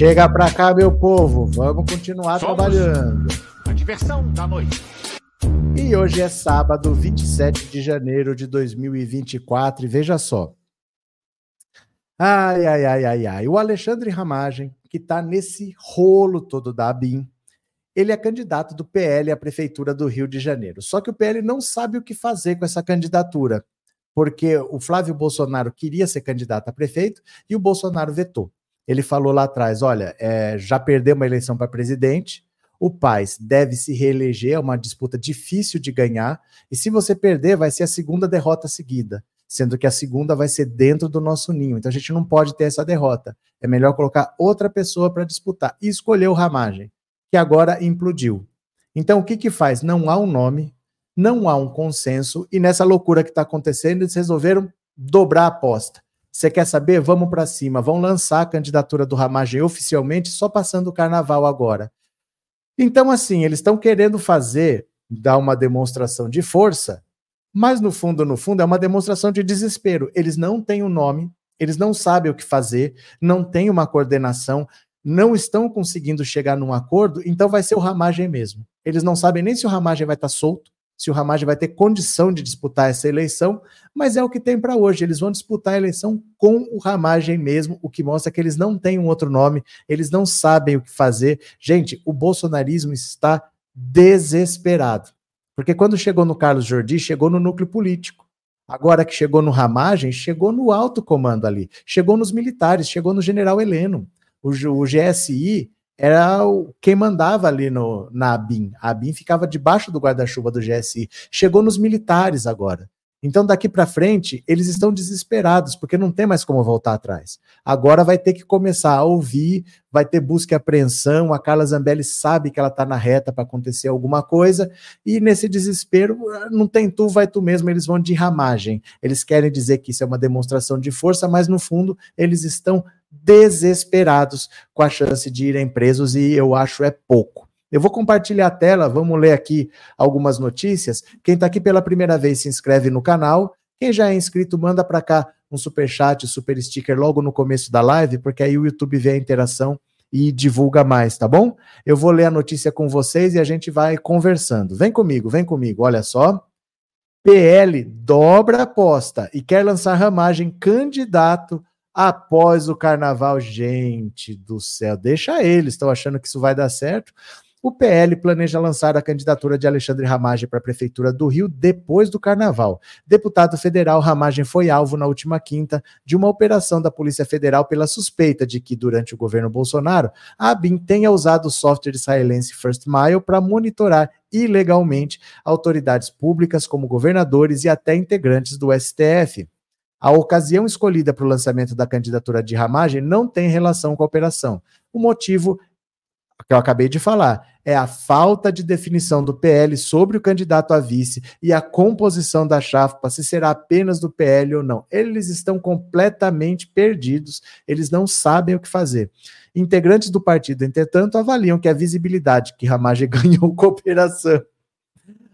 Chega pra cá, meu povo. Vamos continuar Somos trabalhando. A diversão da noite. E hoje é sábado, 27 de janeiro de 2024. E veja só. Ai, ai, ai, ai, ai. O Alexandre Ramagem, que está nesse rolo todo da ABIN, ele é candidato do PL à Prefeitura do Rio de Janeiro. Só que o PL não sabe o que fazer com essa candidatura, porque o Flávio Bolsonaro queria ser candidato a prefeito e o Bolsonaro vetou. Ele falou lá atrás: olha, é, já perdeu uma eleição para presidente, o Paz deve se reeleger, é uma disputa difícil de ganhar, e se você perder, vai ser a segunda derrota seguida, sendo que a segunda vai ser dentro do nosso ninho. Então a gente não pode ter essa derrota. É melhor colocar outra pessoa para disputar. E escolheu o Ramagem que agora implodiu. Então, o que que faz? Não há um nome, não há um consenso, e nessa loucura que está acontecendo, eles resolveram dobrar a aposta. Você quer saber? Vamos para cima, vão lançar a candidatura do Ramagem oficialmente, só passando o carnaval agora. Então, assim, eles estão querendo fazer, dar uma demonstração de força, mas no fundo, no fundo, é uma demonstração de desespero. Eles não têm um nome, eles não sabem o que fazer, não têm uma coordenação, não estão conseguindo chegar num acordo, então vai ser o Ramagem mesmo. Eles não sabem nem se o Ramagem vai estar solto, se o Ramagem vai ter condição de disputar essa eleição, mas é o que tem para hoje. Eles vão disputar a eleição com o Ramagem mesmo, o que mostra que eles não têm um outro nome, eles não sabem o que fazer. Gente, o bolsonarismo está desesperado. Porque quando chegou no Carlos Jordi, chegou no núcleo político. Agora que chegou no Ramagem, chegou no alto comando ali, chegou nos militares, chegou no general Heleno o, o GSI era o, quem mandava ali no, na ABIN. A ABIN ficava debaixo do guarda-chuva do GSI. Chegou nos militares agora. Então, daqui para frente, eles estão desesperados, porque não tem mais como voltar atrás. Agora vai ter que começar a ouvir, vai ter busca e apreensão. A Carla Zambelli sabe que ela está na reta para acontecer alguma coisa, e nesse desespero, não tem tu, vai tu mesmo, eles vão de ramagem. Eles querem dizer que isso é uma demonstração de força, mas no fundo, eles estão desesperados com a chance de irem presos, e eu acho é pouco. Eu vou compartilhar a tela, vamos ler aqui algumas notícias. Quem está aqui pela primeira vez se inscreve no canal. Quem já é inscrito, manda para cá um super chat, super sticker logo no começo da live, porque aí o YouTube vê a interação e divulga mais, tá bom? Eu vou ler a notícia com vocês e a gente vai conversando. Vem comigo, vem comigo. Olha só. PL dobra aposta e quer lançar ramagem candidato após o carnaval. Gente do céu, deixa eles, estão achando que isso vai dar certo o PL planeja lançar a candidatura de Alexandre Ramagem para a Prefeitura do Rio depois do Carnaval. Deputado federal Ramagem foi alvo na última quinta de uma operação da Polícia Federal pela suspeita de que, durante o governo Bolsonaro, a ABIN tenha usado o software israelense First Mile para monitorar ilegalmente autoridades públicas como governadores e até integrantes do STF. A ocasião escolhida para o lançamento da candidatura de Ramagem não tem relação com a operação. O motivo que eu acabei de falar, é a falta de definição do PL sobre o candidato a vice e a composição da chapa, se será apenas do PL ou não. Eles estão completamente perdidos, eles não sabem o que fazer. Integrantes do partido, entretanto, avaliam que a visibilidade que Ramage ganhou com a operação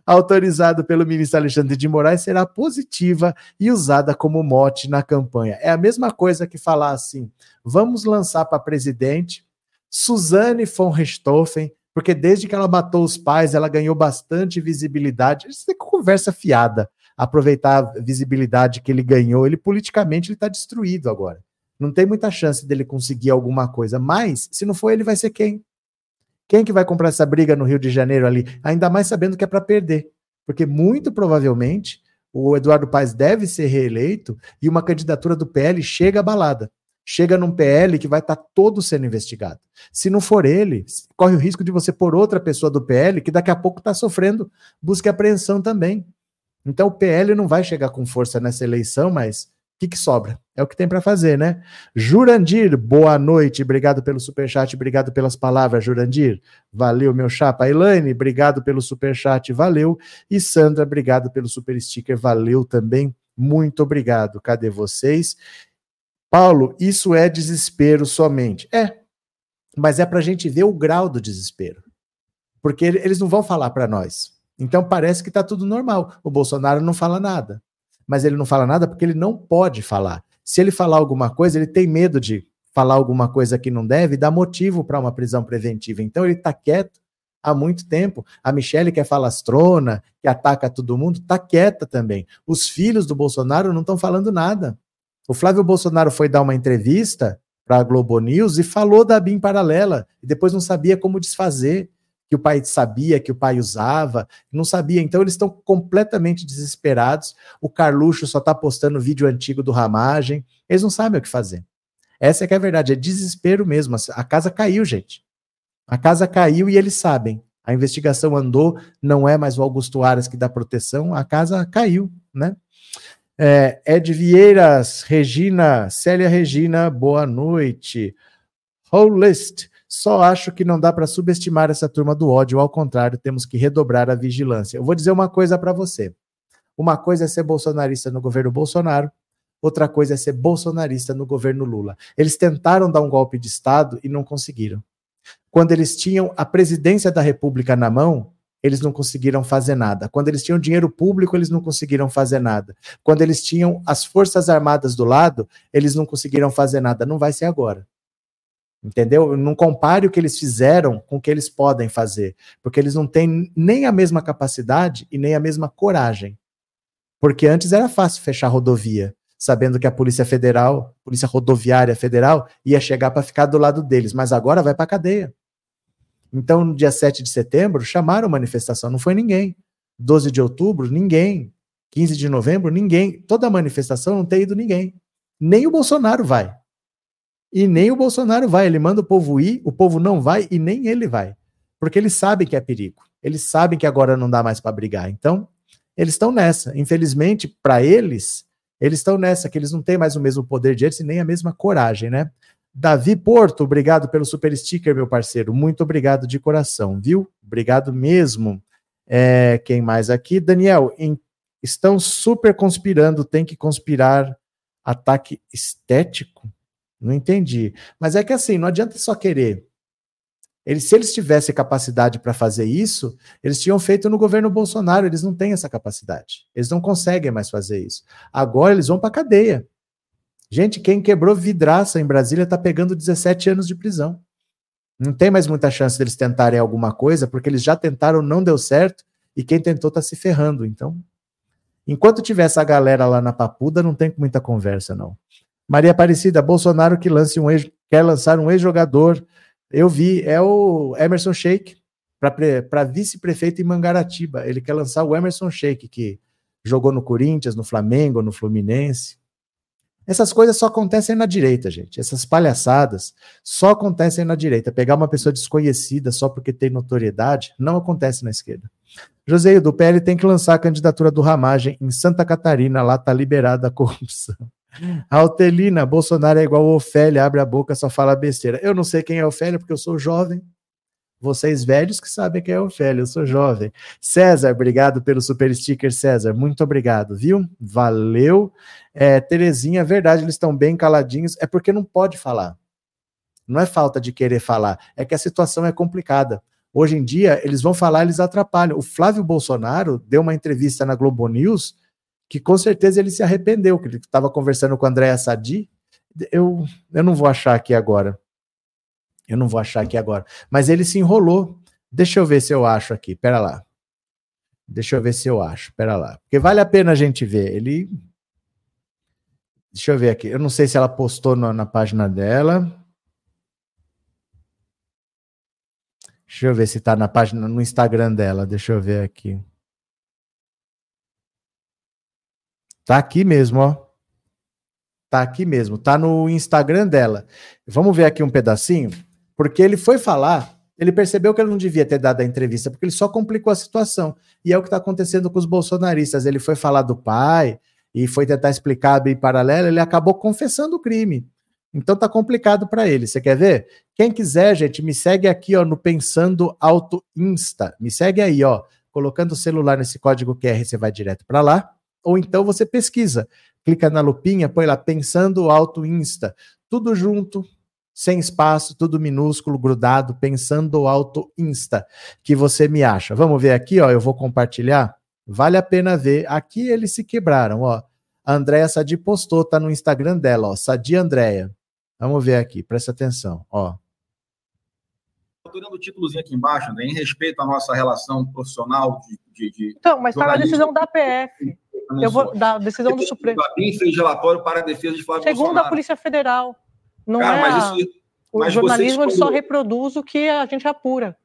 autorizado pelo ministro Alexandre de Moraes será positiva e usada como mote na campanha. É a mesma coisa que falar assim: vamos lançar para presidente Suzane von Richthofen, porque desde que ela matou os pais, ela ganhou bastante visibilidade. Isso é conversa fiada. Aproveitar a visibilidade que ele ganhou, ele politicamente está destruído agora. Não tem muita chance dele conseguir alguma coisa. Mas, se não for ele, vai ser quem? Quem que vai comprar essa briga no Rio de Janeiro ali? Ainda mais sabendo que é para perder. Porque muito provavelmente o Eduardo Paes deve ser reeleito e uma candidatura do PL chega abalada chega num PL que vai estar tá todo sendo investigado. Se não for ele, corre o risco de você pôr outra pessoa do PL que daqui a pouco está sofrendo busca e apreensão também. Então o PL não vai chegar com força nessa eleição, mas o que, que sobra? É o que tem para fazer, né? Jurandir, boa noite, obrigado pelo superchat, obrigado pelas palavras, Jurandir. Valeu, meu chapa. Elaine, obrigado pelo superchat, valeu. E Sandra, obrigado pelo super sticker, valeu também. Muito obrigado. Cadê vocês? Paulo, isso é desespero somente. É, mas é para a gente ver o grau do desespero. Porque eles não vão falar para nós. Então parece que está tudo normal. O Bolsonaro não fala nada. Mas ele não fala nada porque ele não pode falar. Se ele falar alguma coisa, ele tem medo de falar alguma coisa que não deve, dá motivo para uma prisão preventiva. Então ele está quieto há muito tempo. A Michelle, que é falastrona, que ataca todo mundo, está quieta também. Os filhos do Bolsonaro não estão falando nada. O Flávio Bolsonaro foi dar uma entrevista para a Globo News e falou da BIM paralela, e depois não sabia como desfazer, que o pai sabia, que o pai usava, não sabia. Então eles estão completamente desesperados. O Carluxo só está postando vídeo antigo do Ramagem, eles não sabem o que fazer. Essa é que é a verdade, é desespero mesmo. A casa caiu, gente. A casa caiu e eles sabem. A investigação andou, não é mais o Augusto Aras que dá proteção, a casa caiu, né? É, Ed Vieiras, Regina, Célia Regina, boa noite. Holist, só acho que não dá para subestimar essa turma do ódio, ao contrário, temos que redobrar a vigilância. Eu vou dizer uma coisa para você. Uma coisa é ser bolsonarista no governo Bolsonaro, outra coisa é ser bolsonarista no governo Lula. Eles tentaram dar um golpe de Estado e não conseguiram. Quando eles tinham a presidência da República na mão, eles não conseguiram fazer nada. Quando eles tinham dinheiro público, eles não conseguiram fazer nada. Quando eles tinham as Forças Armadas do lado, eles não conseguiram fazer nada. Não vai ser agora. Entendeu? Não compare o que eles fizeram com o que eles podem fazer, porque eles não têm nem a mesma capacidade e nem a mesma coragem. Porque antes era fácil fechar rodovia sabendo que a Polícia Federal, Polícia Rodoviária Federal, ia chegar para ficar do lado deles, mas agora vai para cadeia. Então, no dia 7 de setembro, chamaram manifestação, não foi ninguém. 12 de outubro, ninguém. 15 de novembro, ninguém. Toda manifestação não tem ido ninguém. Nem o Bolsonaro vai. E nem o Bolsonaro vai. Ele manda o povo ir, o povo não vai e nem ele vai. Porque eles sabem que é perigo. Eles sabem que agora não dá mais para brigar. Então, eles estão nessa. Infelizmente, para eles, eles estão nessa, que eles não têm mais o mesmo poder de antes e nem a mesma coragem, né? Davi Porto, obrigado pelo super sticker, meu parceiro. Muito obrigado de coração, viu? Obrigado mesmo. É, quem mais aqui? Daniel, em, estão super conspirando, tem que conspirar ataque estético? Não entendi. Mas é que assim, não adianta só querer. Eles, se eles tivessem capacidade para fazer isso, eles tinham feito no governo Bolsonaro. Eles não têm essa capacidade. Eles não conseguem mais fazer isso. Agora eles vão para cadeia. Gente, quem quebrou vidraça em Brasília está pegando 17 anos de prisão. Não tem mais muita chance deles tentarem alguma coisa, porque eles já tentaram, não deu certo, e quem tentou está se ferrando. Então, enquanto tiver essa galera lá na papuda, não tem muita conversa, não. Maria Aparecida, Bolsonaro que lance um ex, quer lançar um ex-jogador eu vi, é o Emerson Sheik, para vice-prefeito em Mangaratiba. Ele quer lançar o Emerson Sheik, que jogou no Corinthians, no Flamengo, no Fluminense. Essas coisas só acontecem na direita, gente. Essas palhaçadas só acontecem na direita. Pegar uma pessoa desconhecida só porque tem notoriedade não acontece na esquerda. José do PL tem que lançar a candidatura do Ramagem em Santa Catarina, lá tá liberada a corrupção. Altelina, Bolsonaro é igual Ofélia, abre a boca, só fala besteira. Eu não sei quem é Ofélia, porque eu sou jovem. Vocês velhos que sabem quem é Ofélia, eu sou jovem. César, obrigado pelo super sticker, César. Muito obrigado, viu? Valeu. É, Terezinha, verdade, eles estão bem caladinhos. É porque não pode falar. Não é falta de querer falar, é que a situação é complicada. Hoje em dia, eles vão falar, eles atrapalham. O Flávio Bolsonaro deu uma entrevista na Globo News que com certeza ele se arrependeu, que ele estava conversando com a Andréa Sadi. Eu, eu não vou achar aqui agora. Eu não vou achar aqui agora. Mas ele se enrolou. Deixa eu ver se eu acho aqui. Pera lá. Deixa eu ver se eu acho. Pera lá. Porque vale a pena a gente ver. Ele. Deixa eu ver aqui. Eu não sei se ela postou no, na página dela. Deixa eu ver se está na página, no Instagram dela. Deixa eu ver aqui. Tá aqui mesmo, ó. Tá aqui mesmo, tá no Instagram dela. Vamos ver aqui um pedacinho, porque ele foi falar, ele percebeu que ele não devia ter dado a entrevista, porque ele só complicou a situação. E é o que está acontecendo com os bolsonaristas. Ele foi falar do pai e foi tentar explicar bem paralelo, ele acabou confessando o crime. Então tá complicado para ele. Você quer ver? Quem quiser, gente, me segue aqui, ó, no Pensando Auto Insta. Me segue aí, ó. Colocando o celular nesse código QR, você vai direto para lá ou então você pesquisa, clica na lupinha, põe lá pensando alto Insta, tudo junto, sem espaço, tudo minúsculo, grudado, pensando alto Insta, que você me acha. Vamos ver aqui, ó, eu vou compartilhar. Vale a pena ver. Aqui eles se quebraram, ó. A Andréia Sadi postou, tá no Instagram dela, ó, Sadi Andréia. Vamos ver aqui, presta atenção, ó. Estou o títulozinho aqui embaixo, André, em respeito à nossa relação profissional de. de, de então, mas está na decisão da PF. Eu vou da decisão do Supremo. Quem fez relatório para a defesa de Flávio Segundo Bolsonaro. a Polícia Federal. Não Cara, é mas isso, o mas jornalismo só reproduz o que a gente apura.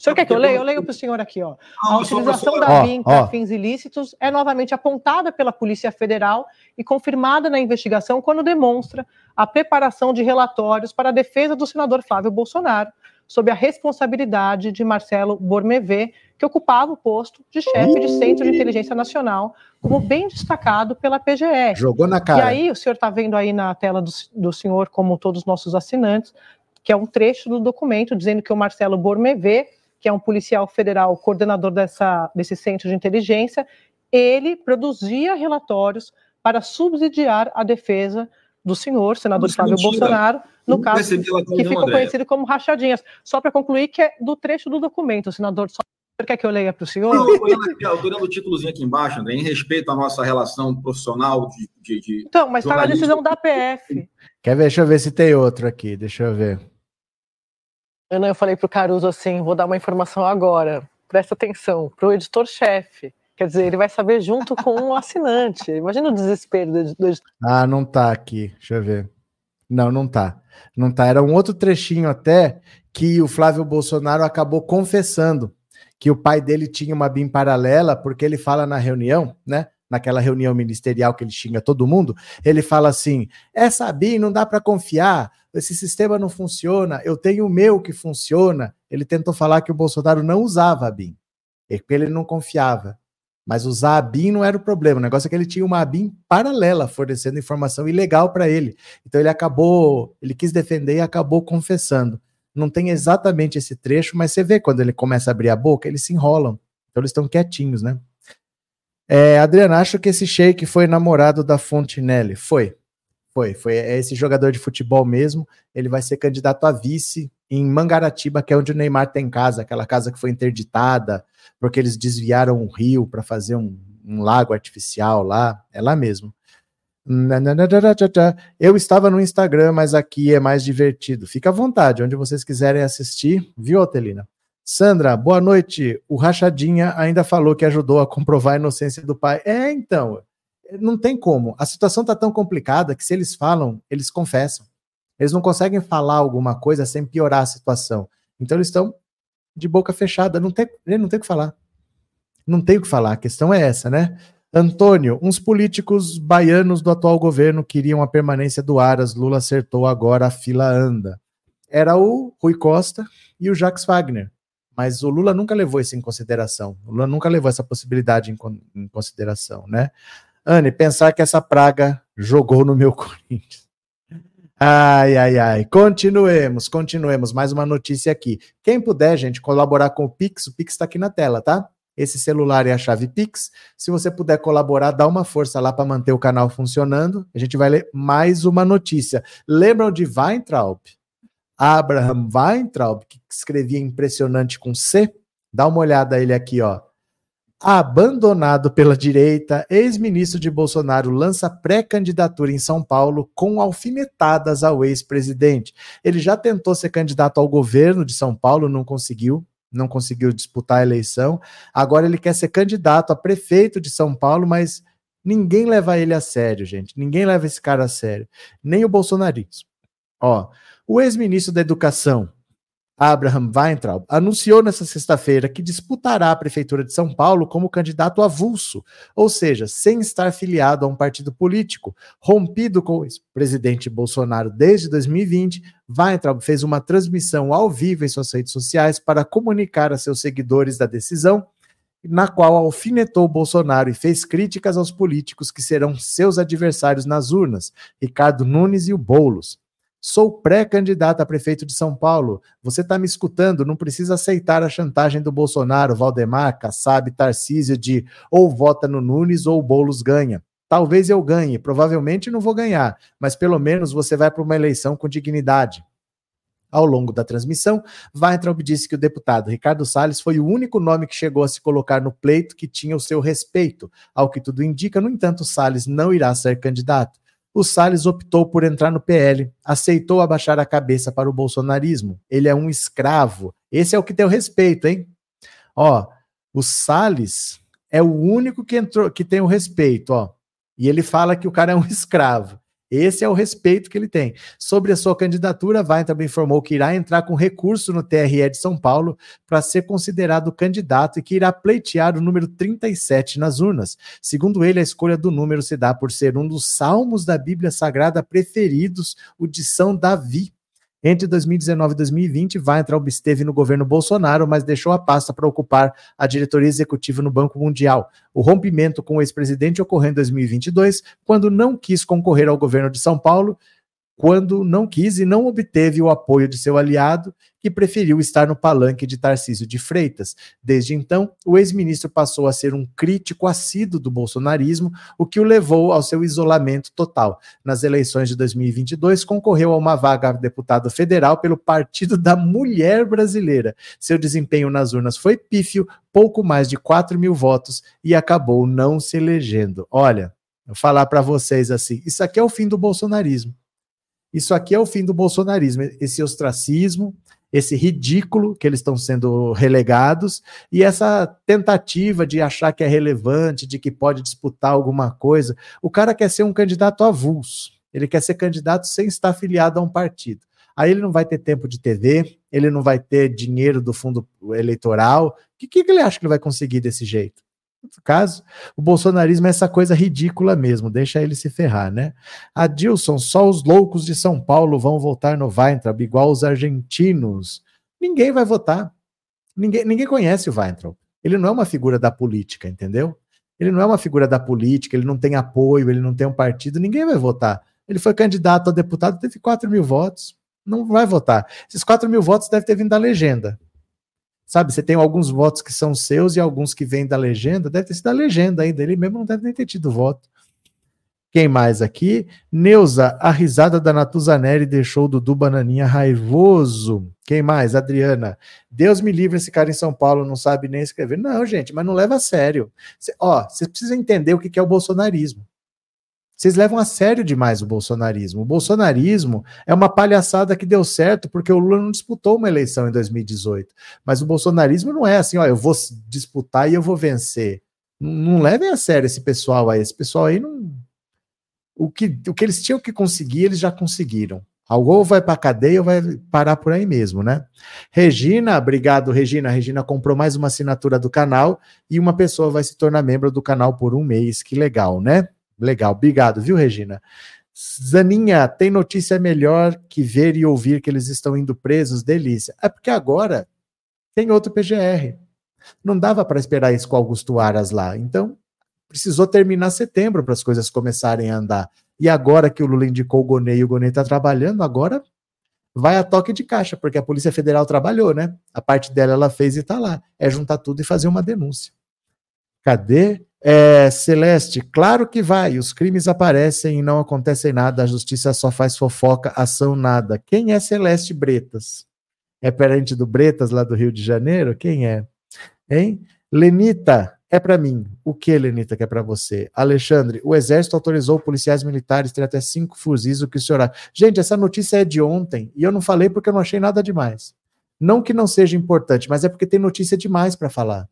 O senhor quer que eu leia? Eu leio para o senhor aqui. Ó. Não, a utilização da BIM para fins ilícitos é novamente apontada pela Polícia Federal e confirmada na investigação quando demonstra a preparação de relatórios para a defesa do senador Flávio Bolsonaro, sob a responsabilidade de Marcelo Bormevé, que ocupava o posto de chefe de Centro de Inteligência Nacional, como bem destacado pela PGR. Jogou na cara. E aí, o senhor está vendo aí na tela do, do senhor, como todos os nossos assinantes, que é um trecho do documento dizendo que o Marcelo Bormevé que é um policial federal coordenador dessa, desse centro de inteligência, ele produzia relatórios para subsidiar a defesa do senhor, senador Flávio mentira. Bolsonaro, no caso que ficou conhecido como rachadinhas. Só para concluir, que é do trecho do documento, senador. Só quer que eu leia para o senhor? Eu estou olhando o títulozinho aqui embaixo, André, em respeito à nossa relação profissional de. de, de então, mas está na decisão da PF. Quer ver? Deixa eu ver se tem outro aqui, deixa eu ver. Ana, eu falei para o Caruso assim: vou dar uma informação agora, presta atenção, para o editor-chefe. Quer dizer, ele vai saber junto com o assinante. Imagina o desespero do editor. Ah, não tá aqui. Deixa eu ver. Não, não tá. Não tá. Era um outro trechinho até que o Flávio Bolsonaro acabou confessando que o pai dele tinha uma BIM paralela, porque ele fala na reunião, né? Naquela reunião ministerial que ele xinga todo mundo, ele fala assim: essa BIM não dá para confiar, esse sistema não funciona, eu tenho o meu que funciona. Ele tentou falar que o Bolsonaro não usava a BIM, ele não confiava. Mas usar a BIM não era o problema. O negócio é que ele tinha uma BIM paralela, fornecendo informação ilegal para ele. Então ele acabou, ele quis defender e acabou confessando. Não tem exatamente esse trecho, mas você vê quando ele começa a abrir a boca, eles se enrolam. Então eles estão quietinhos, né? É, Adriano, acho que esse Sheik foi namorado da Fontinelli. Foi. Foi, foi é esse jogador de futebol mesmo. Ele vai ser candidato a vice em Mangaratiba, que é onde o Neymar tem casa, aquela casa que foi interditada, porque eles desviaram o rio para fazer um, um, lago artificial lá. É lá mesmo. Eu estava no Instagram, mas aqui é mais divertido. Fica à vontade, onde vocês quiserem assistir, viu, Otelina? Sandra, boa noite. O Rachadinha ainda falou que ajudou a comprovar a inocência do pai. É, então, não tem como. A situação está tão complicada que se eles falam, eles confessam. Eles não conseguem falar alguma coisa sem piorar a situação. Então eles estão de boca fechada, não tem, não tem o que falar. Não tem o que falar, a questão é essa, né? Antônio, uns políticos baianos do atual governo queriam a permanência do Aras, Lula acertou, agora a fila anda. Era o Rui Costa e o Jacques Wagner. Mas o Lula nunca levou isso em consideração. O Lula nunca levou essa possibilidade em, em consideração, né? Anne, pensar que essa praga jogou no meu Corinthians. Ai, ai, ai. Continuemos, continuemos. Mais uma notícia aqui. Quem puder, gente, colaborar com o Pix, o Pix está aqui na tela, tá? Esse celular é a chave Pix. Se você puder colaborar, dá uma força lá para manter o canal funcionando. A gente vai ler mais uma notícia. Lembram de Weintraub? Abraham Weintraub, que escrevia impressionante com C? Dá uma olhada ele aqui, ó. Abandonado pela direita, ex-ministro de Bolsonaro lança pré-candidatura em São Paulo com alfinetadas ao ex-presidente. Ele já tentou ser candidato ao governo de São Paulo, não conseguiu, não conseguiu disputar a eleição. Agora ele quer ser candidato a prefeito de São Paulo, mas ninguém leva ele a sério, gente. Ninguém leva esse cara a sério, nem o bolsonarismo. Ó, o ex-ministro da Educação, Abraham Weintraub, anunciou nesta sexta-feira que disputará a Prefeitura de São Paulo como candidato avulso, ou seja, sem estar filiado a um partido político. Rompido com o presidente Bolsonaro desde 2020, Weintraub fez uma transmissão ao vivo em suas redes sociais para comunicar a seus seguidores da decisão, na qual alfinetou Bolsonaro e fez críticas aos políticos que serão seus adversários nas urnas, Ricardo Nunes e o Boulos. Sou pré-candidato a prefeito de São Paulo. Você está me escutando? Não precisa aceitar a chantagem do Bolsonaro, Valdemar, Kassab, Tarcísio de ou vota no Nunes ou o Boulos ganha. Talvez eu ganhe, provavelmente não vou ganhar, mas pelo menos você vai para uma eleição com dignidade. Ao longo da transmissão, Weintraub disse que o deputado Ricardo Salles foi o único nome que chegou a se colocar no pleito que tinha o seu respeito. Ao que tudo indica, no entanto, Salles não irá ser candidato. O Salles optou por entrar no PL, aceitou abaixar a cabeça para o bolsonarismo. Ele é um escravo. Esse é o que tem o respeito, hein? Ó, o Salles é o único que entrou que tem o respeito, ó. E ele fala que o cara é um escravo. Esse é o respeito que ele tem. Sobre a sua candidatura, Vai também informou que irá entrar com recurso no TRE de São Paulo para ser considerado candidato e que irá pleitear o número 37 nas urnas. Segundo ele, a escolha do número se dá por ser um dos salmos da Bíblia Sagrada preferidos, o de São Davi. Entre 2019 e 2020, Weintraub esteve no governo Bolsonaro, mas deixou a pasta para ocupar a diretoria executiva no Banco Mundial. O rompimento com o ex-presidente ocorreu em 2022, quando não quis concorrer ao governo de São Paulo quando não quis e não obteve o apoio de seu aliado, que preferiu estar no palanque de Tarcísio de Freitas. Desde então, o ex-ministro passou a ser um crítico assíduo do bolsonarismo, o que o levou ao seu isolamento total. Nas eleições de 2022, concorreu a uma vaga a deputado federal pelo Partido da Mulher Brasileira. Seu desempenho nas urnas foi pífio, pouco mais de 4 mil votos, e acabou não se elegendo. Olha, vou falar para vocês assim: isso aqui é o fim do bolsonarismo. Isso aqui é o fim do bolsonarismo, esse ostracismo, esse ridículo que eles estão sendo relegados e essa tentativa de achar que é relevante, de que pode disputar alguma coisa. O cara quer ser um candidato avulso, ele quer ser candidato sem estar afiliado a um partido. Aí ele não vai ter tempo de TV, ele não vai ter dinheiro do fundo eleitoral. O que, que ele acha que ele vai conseguir desse jeito? Caso, o bolsonarismo é essa coisa ridícula mesmo, deixa ele se ferrar, né? Adilson, só os loucos de São Paulo vão votar no Weintraub, igual os argentinos. Ninguém vai votar. Ninguém, ninguém conhece o Weintraub. Ele não é uma figura da política, entendeu? Ele não é uma figura da política, ele não tem apoio, ele não tem um partido, ninguém vai votar. Ele foi candidato a deputado, teve 4 mil votos, não vai votar. Esses 4 mil votos devem ter vindo da legenda. Sabe, você tem alguns votos que são seus e alguns que vêm da legenda, deve ter sido da legenda ainda, ele mesmo não deve nem ter tido voto. Quem mais aqui? Neuza, a risada da Natuzaneri deixou o Dudu Bananinha raivoso. Quem mais? Adriana. Deus me livre, esse cara em São Paulo não sabe nem escrever. Não, gente, mas não leva a sério. Cê, ó, você precisa entender o que é o bolsonarismo. Vocês levam a sério demais o bolsonarismo. O bolsonarismo é uma palhaçada que deu certo porque o Lula não disputou uma eleição em 2018. Mas o bolsonarismo não é assim, ó, eu vou disputar e eu vou vencer. Não, não levem a sério esse pessoal aí. Esse pessoal aí não. O que, o que eles tinham que conseguir, eles já conseguiram. Ou vai para cadeia ou vai parar por aí mesmo, né? Regina, obrigado, Regina. Regina comprou mais uma assinatura do canal e uma pessoa vai se tornar membro do canal por um mês. Que legal, né? Legal, obrigado, viu, Regina? Zaninha, tem notícia melhor que ver e ouvir que eles estão indo presos? Delícia. É porque agora tem outro PGR. Não dava para esperar isso com Augusto Aras lá. Então, precisou terminar setembro para as coisas começarem a andar. E agora que o Lula indicou o Gonei e o Gonei está trabalhando, agora vai a toque de caixa, porque a Polícia Federal trabalhou, né? A parte dela ela fez e está lá. É juntar tudo e fazer uma denúncia. Cadê? É, Celeste, claro que vai. Os crimes aparecem e não acontecem nada. A justiça só faz fofoca, ação nada. Quem é Celeste Bretas? É parente do Bretas lá do Rio de Janeiro? Quem é? Hein? Lenita, é para mim. O que, Lenita, que é para você? Alexandre, o Exército autorizou policiais militares ter até cinco fuzis, o que o senhor Gente, essa notícia é de ontem e eu não falei porque eu não achei nada demais. Não que não seja importante, mas é porque tem notícia demais para falar.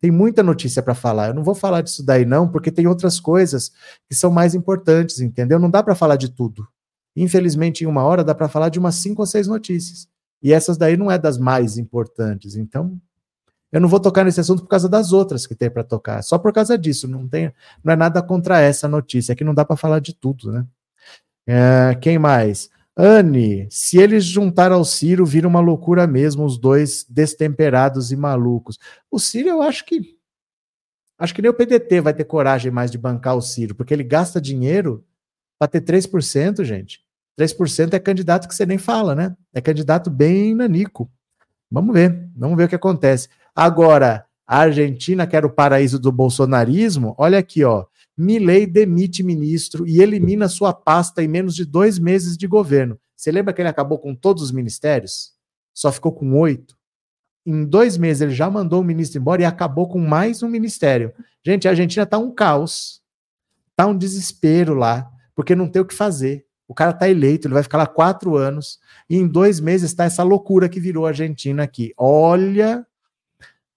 Tem muita notícia para falar. Eu não vou falar disso daí não, porque tem outras coisas que são mais importantes, entendeu? Não dá para falar de tudo. Infelizmente, em uma hora dá para falar de umas cinco ou seis notícias. E essas daí não é das mais importantes. Então, eu não vou tocar nesse assunto por causa das outras que tem para tocar. Só por causa disso. Não tem, não é nada contra essa notícia. É que não dá para falar de tudo, né? É, quem mais? Anne, se eles juntar ao Ciro, vira uma loucura mesmo, os dois destemperados e malucos. O Ciro, eu acho que. Acho que nem o PDT vai ter coragem mais de bancar o Ciro, porque ele gasta dinheiro para ter 3%, gente. 3% é candidato que você nem fala, né? É candidato bem nanico. Vamos ver, vamos ver o que acontece. Agora, a Argentina, que era o paraíso do bolsonarismo, olha aqui, ó. Milley demite ministro e elimina sua pasta em menos de dois meses de governo. Você lembra que ele acabou com todos os ministérios? Só ficou com oito. Em dois meses ele já mandou o ministro embora e acabou com mais um ministério. Gente, a Argentina tá um caos. Tá um desespero lá, porque não tem o que fazer. O cara tá eleito, ele vai ficar lá quatro anos, e em dois meses está essa loucura que virou a Argentina aqui. Olha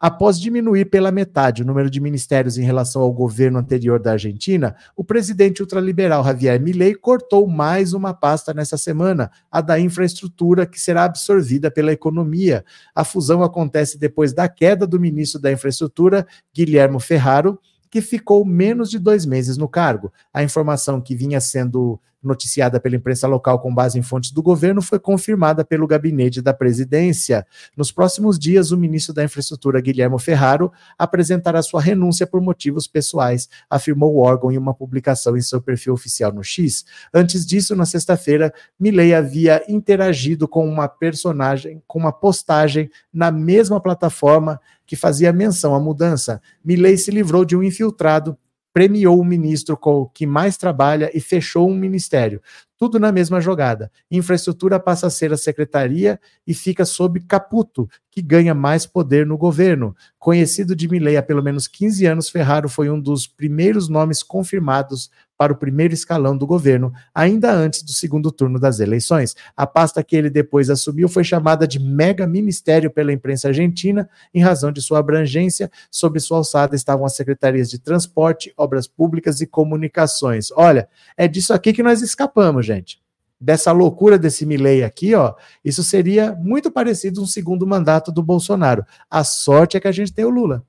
Após diminuir pela metade o número de ministérios em relação ao governo anterior da Argentina, o presidente ultraliberal Javier Milei cortou mais uma pasta nessa semana, a da infraestrutura, que será absorvida pela economia. A fusão acontece depois da queda do ministro da Infraestrutura, Guilherme Ferraro, que ficou menos de dois meses no cargo. A informação que vinha sendo noticiada pela imprensa local com base em fontes do governo, foi confirmada pelo gabinete da presidência. Nos próximos dias, o ministro da Infraestrutura, Guilherme Ferraro, apresentará sua renúncia por motivos pessoais, afirmou o órgão em uma publicação em seu perfil oficial no X. Antes disso, na sexta-feira, Milley havia interagido com uma personagem, com uma postagem na mesma plataforma que fazia menção à mudança. Milley se livrou de um infiltrado premiou o ministro que mais trabalha e fechou um ministério. Tudo na mesma jogada. Infraestrutura passa a ser a secretaria e fica sob Caputo, que ganha mais poder no governo. Conhecido de Milei há pelo menos 15 anos, Ferraro foi um dos primeiros nomes confirmados para o primeiro escalão do governo, ainda antes do segundo turno das eleições. A pasta que ele depois assumiu foi chamada de mega ministério pela imprensa argentina, em razão de sua abrangência. Sob sua alçada estavam as secretarias de transporte, obras públicas e comunicações. Olha, é disso aqui que nós escapamos, gente dessa loucura desse Milley aqui, ó, isso seria muito parecido um segundo mandato do Bolsonaro. A sorte é que a gente tem o Lula.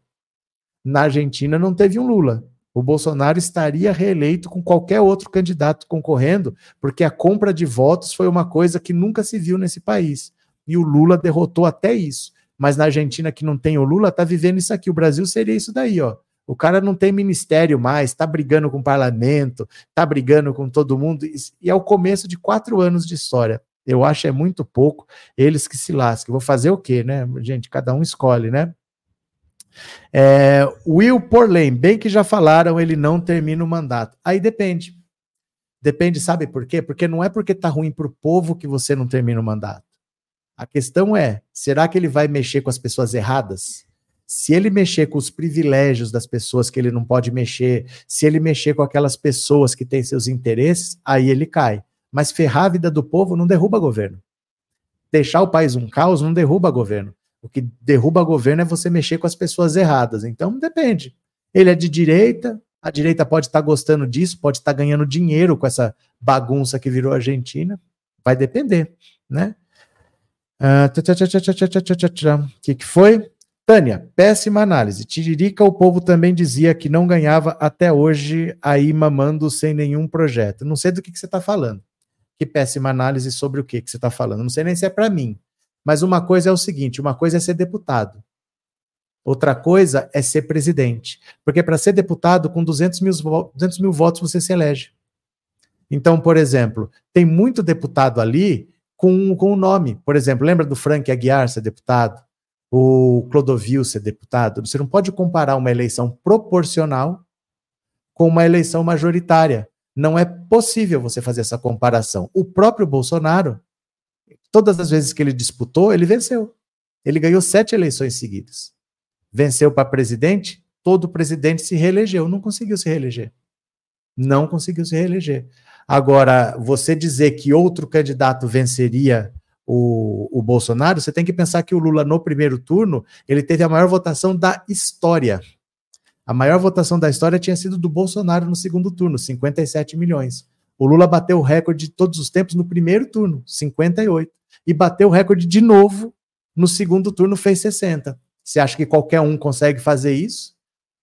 Na Argentina não teve um Lula. O Bolsonaro estaria reeleito com qualquer outro candidato concorrendo, porque a compra de votos foi uma coisa que nunca se viu nesse país. E o Lula derrotou até isso. Mas na Argentina, que não tem o Lula, tá vivendo isso aqui. O Brasil seria isso daí, ó. O cara não tem ministério mais, está brigando com o parlamento, está brigando com todo mundo, e é o começo de quatro anos de história. Eu acho é muito pouco, eles que se lascam. Vou fazer o quê, né? Gente, cada um escolhe, né? É, Will Porlane, bem que já falaram, ele não termina o mandato. Aí depende. Depende, sabe por quê? Porque não é porque tá ruim para o povo que você não termina o mandato. A questão é: será que ele vai mexer com as pessoas erradas? Se ele mexer com os privilégios das pessoas que ele não pode mexer, se ele mexer com aquelas pessoas que têm seus interesses, aí ele cai. Mas ferrar a vida do povo não derruba governo. Deixar o país um caos não derruba governo. O que derruba governo é você mexer com as pessoas erradas. Então depende. Ele é de direita, a direita pode estar gostando disso, pode estar ganhando dinheiro com essa bagunça que virou a Argentina. Vai depender, né? O que, que foi? Tânia, péssima análise. Tiririca, o povo também dizia que não ganhava até hoje aí mamando sem nenhum projeto. Não sei do que, que você está falando. Que péssima análise sobre o que, que você está falando. Não sei nem se é para mim. Mas uma coisa é o seguinte: uma coisa é ser deputado. Outra coisa é ser presidente. Porque para ser deputado, com 200 mil, 200 mil votos você se elege. Então, por exemplo, tem muito deputado ali com, com o nome. Por exemplo, lembra do Frank Aguiar ser deputado? o Clodovil ser deputado. Você não pode comparar uma eleição proporcional com uma eleição majoritária. Não é possível você fazer essa comparação. O próprio Bolsonaro, todas as vezes que ele disputou, ele venceu. Ele ganhou sete eleições seguidas. Venceu para presidente, todo presidente se reelegeu, não conseguiu se reeleger. Não conseguiu se reeleger. Agora, você dizer que outro candidato venceria o, o Bolsonaro, você tem que pensar que o Lula, no primeiro turno, ele teve a maior votação da história. A maior votação da história tinha sido do Bolsonaro no segundo turno, 57 milhões. O Lula bateu o recorde de todos os tempos no primeiro turno, 58. E bateu o recorde de novo no segundo turno, fez 60. Você acha que qualquer um consegue fazer isso?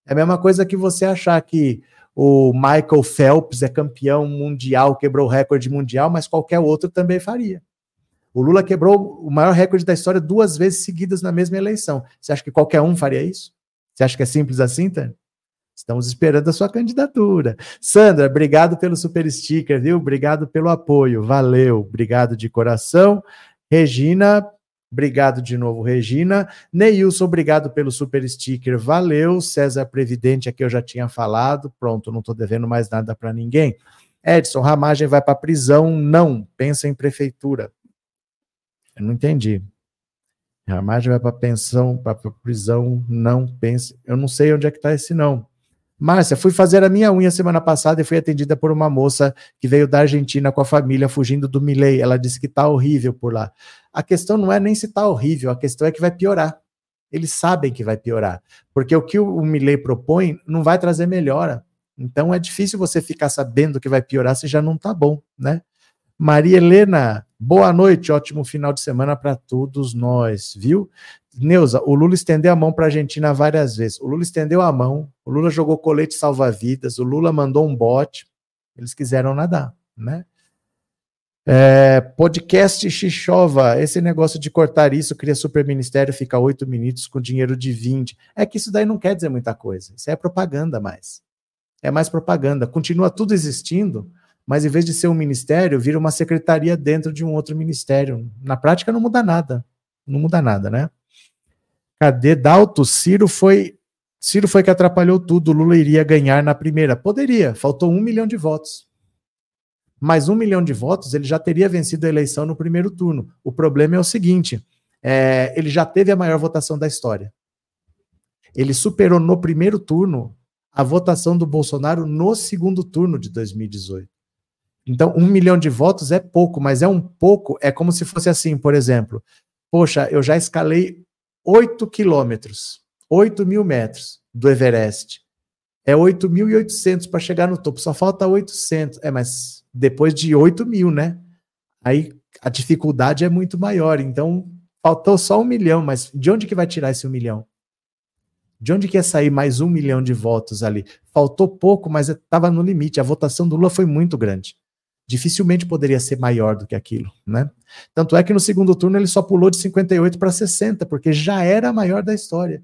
É a mesma coisa que você achar que o Michael Phelps é campeão mundial, quebrou o recorde mundial, mas qualquer outro também faria. O Lula quebrou o maior recorde da história duas vezes seguidas na mesma eleição. Você acha que qualquer um faria isso? Você acha que é simples assim, Tânia? Estamos esperando a sua candidatura. Sandra, obrigado pelo super sticker, viu? Obrigado pelo apoio. Valeu. Obrigado de coração. Regina, obrigado de novo, Regina. Neilson, obrigado pelo super sticker. Valeu. César Previdente, aqui eu já tinha falado. Pronto, não estou devendo mais nada para ninguém. Edson, Ramagem vai para prisão? Não. Pensa em prefeitura. Eu não entendi. Ramagem vai para pensão, para prisão? Não. Pensa. Eu não sei onde é que está esse não. Márcia, fui fazer a minha unha semana passada e fui atendida por uma moça que veio da Argentina com a família fugindo do Milley. Ela disse que tá horrível por lá. A questão não é nem se tá horrível, a questão é que vai piorar. Eles sabem que vai piorar, porque o que o Milley propõe não vai trazer melhora. Então é difícil você ficar sabendo que vai piorar se já não tá bom, né? Maria Helena, boa noite, ótimo final de semana para todos nós, viu? Neuza, o Lula estendeu a mão para a Argentina várias vezes. O Lula estendeu a mão, o Lula jogou colete salva-vidas, o Lula mandou um bote, eles quiseram nadar, né? É, podcast Xixova, esse negócio de cortar isso, cria super ministério, fica oito minutos com dinheiro de 20. É que isso daí não quer dizer muita coisa. Isso é propaganda mais. É mais propaganda. Continua tudo existindo, mas em vez de ser um ministério, vira uma secretaria dentro de um outro ministério. Na prática não muda nada. Não muda nada, né? Cadê Dalto? Ciro foi. Ciro foi que atrapalhou tudo. Lula iria ganhar na primeira. Poderia, faltou um milhão de votos. Mais um milhão de votos, ele já teria vencido a eleição no primeiro turno. O problema é o seguinte: é, ele já teve a maior votação da história. Ele superou no primeiro turno a votação do Bolsonaro no segundo turno de 2018. Então, um milhão de votos é pouco, mas é um pouco, é como se fosse assim, por exemplo. Poxa, eu já escalei 8 quilômetros, 8 mil metros do Everest. É 8.800 para chegar no topo, só falta 800. É, mas depois de 8 mil, né? Aí a dificuldade é muito maior. Então, faltou só um milhão, mas de onde que vai tirar esse um milhão? De onde que ia sair mais um milhão de votos ali? Faltou pouco, mas estava no limite. A votação do Lula foi muito grande dificilmente poderia ser maior do que aquilo, né? Tanto é que no segundo turno ele só pulou de 58 para 60, porque já era a maior da história.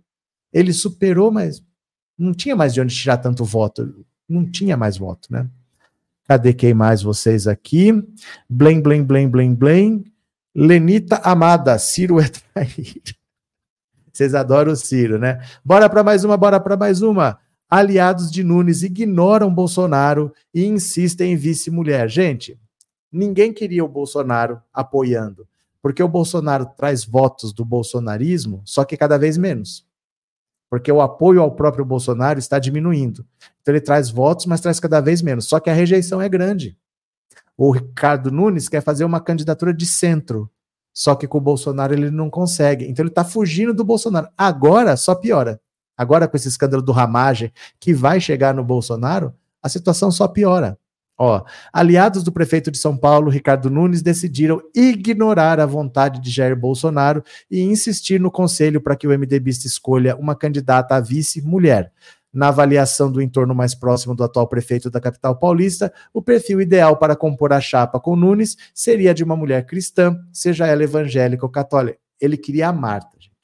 Ele superou, mas não tinha mais de onde tirar tanto voto, não tinha mais voto, né? Cadê quem mais vocês aqui? Blém, blém, blém, blém, blém. Lenita Amada, Ciro é traído. Vocês adoram o Ciro, né? Bora para mais uma, bora para mais uma aliados de Nunes ignoram Bolsonaro e insistem em vice-mulher. Gente, ninguém queria o Bolsonaro apoiando, porque o Bolsonaro traz votos do bolsonarismo, só que cada vez menos. Porque o apoio ao próprio Bolsonaro está diminuindo. Então ele traz votos, mas traz cada vez menos. Só que a rejeição é grande. O Ricardo Nunes quer fazer uma candidatura de centro. Só que com o Bolsonaro ele não consegue. Então ele está fugindo do Bolsonaro. Agora só piora. Agora, com esse escândalo do ramagem que vai chegar no Bolsonaro, a situação só piora. Ó, aliados do prefeito de São Paulo, Ricardo Nunes, decidiram ignorar a vontade de Jair Bolsonaro e insistir no conselho para que o MDBista escolha uma candidata a vice mulher. Na avaliação do entorno mais próximo do atual prefeito da capital paulista, o perfil ideal para compor a chapa com Nunes seria de uma mulher cristã, seja ela evangélica ou católica. Ele queria a Marta, gente.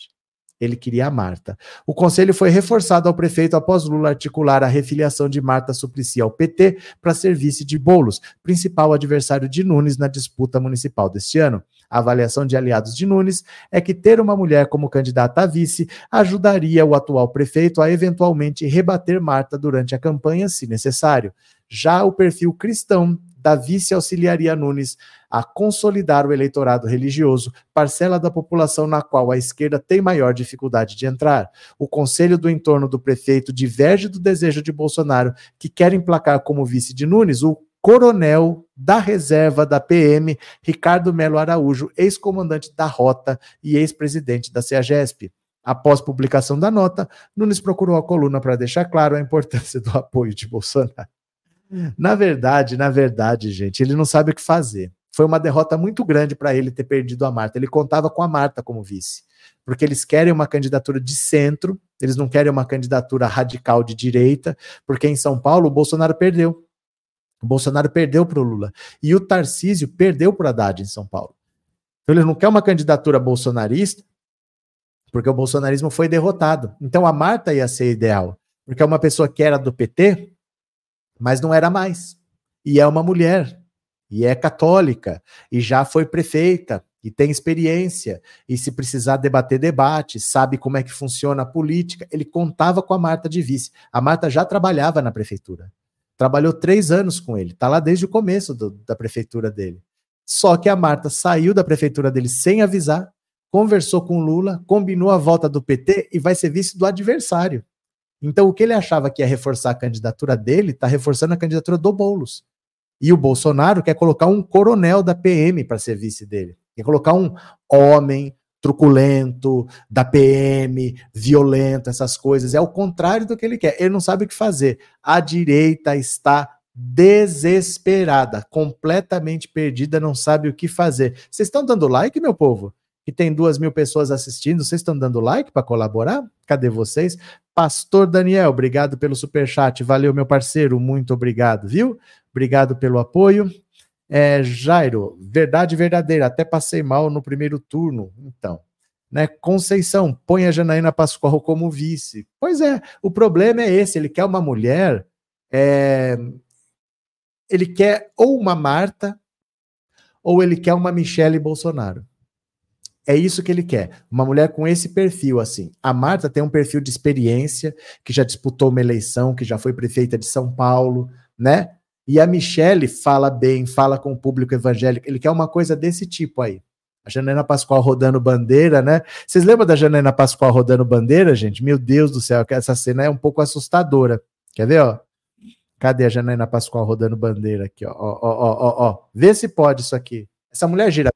Ele queria a Marta. O conselho foi reforçado ao prefeito após Lula articular a refiliação de Marta Suplicy ao PT para ser vice de Bolos, principal adversário de Nunes na disputa municipal deste ano. A avaliação de aliados de Nunes é que ter uma mulher como candidata a vice ajudaria o atual prefeito a eventualmente rebater Marta durante a campanha, se necessário. Já o perfil cristão da vice auxiliaria Nunes a consolidar o eleitorado religioso, parcela da população na qual a esquerda tem maior dificuldade de entrar. O conselho do entorno do prefeito diverge do desejo de Bolsonaro, que quer emplacar como vice de Nunes o coronel da reserva da PM, Ricardo Melo Araújo, ex-comandante da Rota e ex-presidente da CEAGESP. Após publicação da nota, Nunes procurou a coluna para deixar claro a importância do apoio de Bolsonaro. Na verdade, na verdade, gente, ele não sabe o que fazer. Foi uma derrota muito grande para ele ter perdido a Marta. Ele contava com a Marta como vice, porque eles querem uma candidatura de centro, eles não querem uma candidatura radical de direita, porque em São Paulo o Bolsonaro perdeu. O Bolsonaro perdeu para o Lula. E o Tarcísio perdeu para o Haddad em São Paulo. Então ele não quer uma candidatura bolsonarista, porque o bolsonarismo foi derrotado. Então a Marta ia ser ideal, porque é uma pessoa que era do PT, mas não era mais. E é uma mulher, e é católica, e já foi prefeita, e tem experiência, e se precisar debater, debate, sabe como é que funciona a política. Ele contava com a Marta de vice. A Marta já trabalhava na prefeitura. trabalhou três anos com ele, está lá desde o começo do, da prefeitura dele. Só que a Marta saiu da prefeitura dele sem avisar, conversou com Lula, combinou a volta do PT e vai ser vice do adversário. Então, o que ele achava que ia reforçar a candidatura dele, está reforçando a candidatura do Boulos. E o Bolsonaro quer colocar um coronel da PM para ser vice dele. Quer colocar um homem truculento, da PM, violento, essas coisas. É o contrário do que ele quer. Ele não sabe o que fazer. A direita está desesperada, completamente perdida, não sabe o que fazer. Vocês estão dando like, meu povo? Que tem duas mil pessoas assistindo, vocês estão dando like para colaborar? Cadê vocês? Pastor Daniel, obrigado pelo super chat, valeu meu parceiro, muito obrigado, viu? Obrigado pelo apoio. É, Jairo, verdade verdadeira, até passei mal no primeiro turno. Então, né? Conceição, põe a Janaína Pascoal como vice. Pois é, o problema é esse: ele quer uma mulher, é, ele quer ou uma Marta, ou ele quer uma Michele Bolsonaro. É isso que ele quer. Uma mulher com esse perfil, assim. A Marta tem um perfil de experiência, que já disputou uma eleição, que já foi prefeita de São Paulo, né? E a Michelle fala bem, fala com o público evangélico. Ele quer uma coisa desse tipo aí. A Janaina Pascoal rodando bandeira, né? Vocês lembram da Janaina Pascoal rodando bandeira, gente? Meu Deus do céu, essa cena é um pouco assustadora. Quer ver, ó? Cadê a Janaina Pascoal rodando bandeira aqui, ó? Ó, ó, ó, ó. Vê se pode isso aqui. Essa mulher gira.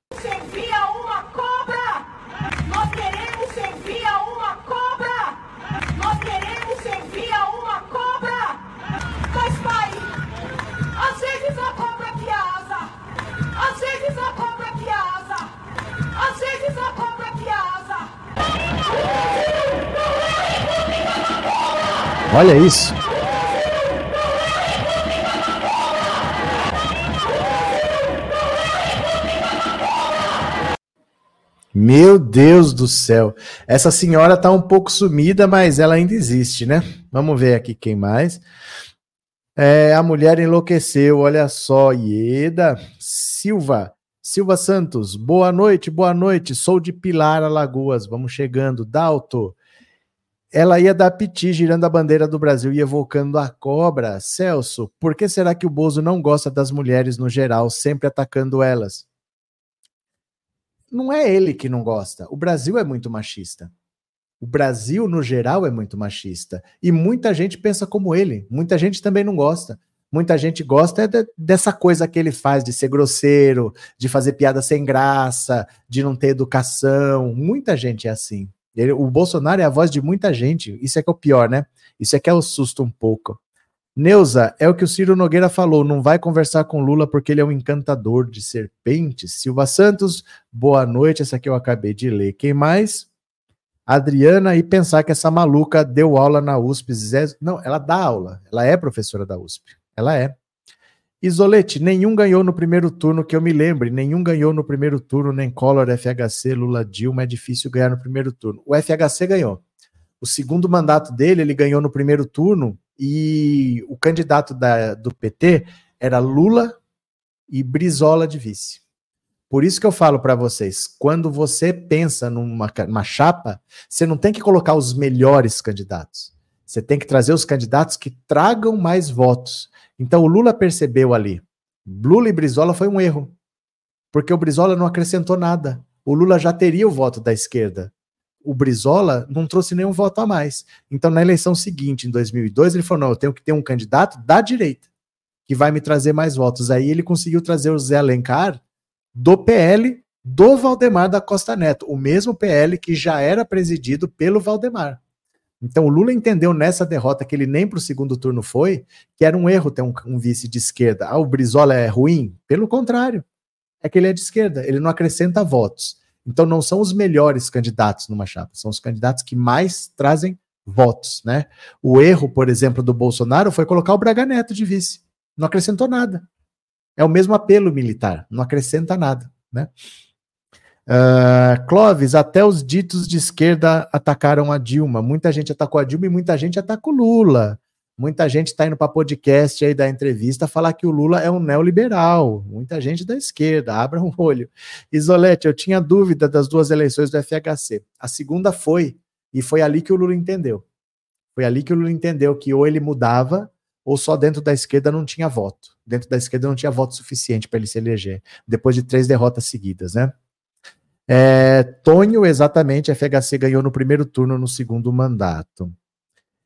Olha isso. Meu Deus do céu. Essa senhora tá um pouco sumida, mas ela ainda existe, né? Vamos ver aqui quem mais. É, a mulher enlouqueceu, olha só. Ieda Silva. Silva Santos, boa noite, boa noite. Sou de Pilar, Alagoas. Vamos chegando. Dalto, ela ia dar piti girando a bandeira do Brasil e evocando a cobra. Celso, por que será que o Bozo não gosta das mulheres no geral, sempre atacando elas? Não é ele que não gosta. O Brasil é muito machista. O Brasil, no geral, é muito machista. E muita gente pensa como ele. Muita gente também não gosta. Muita gente gosta é de, dessa coisa que ele faz de ser grosseiro, de fazer piada sem graça, de não ter educação. Muita gente é assim. Ele, o Bolsonaro é a voz de muita gente. Isso é que é o pior, né? Isso é que é o susto um pouco. Neuza, é o que o Ciro Nogueira falou, não vai conversar com Lula porque ele é um encantador de serpentes. Silva Santos, boa noite, essa aqui eu acabei de ler. Quem mais? Adriana, e pensar que essa maluca deu aula na USP. Não, ela dá aula, ela é professora da USP, ela é. Isolete, nenhum ganhou no primeiro turno que eu me lembre, nenhum ganhou no primeiro turno, nem Collor, FHC, Lula, Dilma, é difícil ganhar no primeiro turno. O FHC ganhou. O segundo mandato dele, ele ganhou no primeiro turno e o candidato da, do PT era Lula e Brizola de vice. Por isso que eu falo para vocês, quando você pensa numa, numa chapa, você não tem que colocar os melhores candidatos. Você tem que trazer os candidatos que tragam mais votos. Então o Lula percebeu ali. Lula e Brizola foi um erro. Porque o Brizola não acrescentou nada. O Lula já teria o voto da esquerda. O Brizola não trouxe nenhum voto a mais. Então, na eleição seguinte, em 2002, ele falou: não, eu tenho que ter um candidato da direita, que vai me trazer mais votos. Aí ele conseguiu trazer o Zé Alencar do PL do Valdemar da Costa Neto, o mesmo PL que já era presidido pelo Valdemar. Então o Lula entendeu nessa derrota que ele nem para o segundo turno foi, que era um erro ter um, um, vice de esquerda. Ah, o Brizola é ruim? Pelo contrário, é que ele é de esquerda, ele não acrescenta votos. Então não são os melhores candidatos numa chapa, são os candidatos que mais trazem votos, né? O erro, por exemplo, do Bolsonaro foi colocar o Braga Neto de vice. Não acrescentou nada. É o mesmo apelo militar, não acrescenta nada, né? Uh, Clóvis, até os ditos de esquerda atacaram a Dilma. Muita gente atacou a Dilma e muita gente atacou Lula. Muita gente está indo para podcast aí da entrevista falar que o Lula é um neoliberal. Muita gente da esquerda, abra um olho. Isolete, eu tinha dúvida das duas eleições do FHC. A segunda foi, e foi ali que o Lula entendeu. Foi ali que o Lula entendeu que ou ele mudava, ou só dentro da esquerda não tinha voto. Dentro da esquerda não tinha voto suficiente para ele se eleger, depois de três derrotas seguidas, né? É, Tonho, exatamente, FHC ganhou no primeiro turno, no segundo mandato.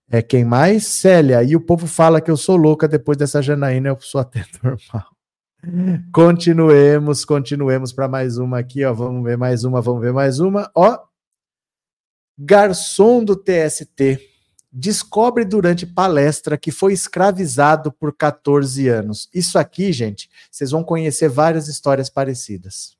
É quem mais? Célia. E o povo fala que eu sou louca depois dessa Janaína, eu sou até normal. Continuemos, continuemos para mais uma aqui, ó. Vamos ver mais uma, vamos ver mais uma. Ó. Garçom do TST descobre durante palestra que foi escravizado por 14 anos. Isso aqui, gente, vocês vão conhecer várias histórias parecidas.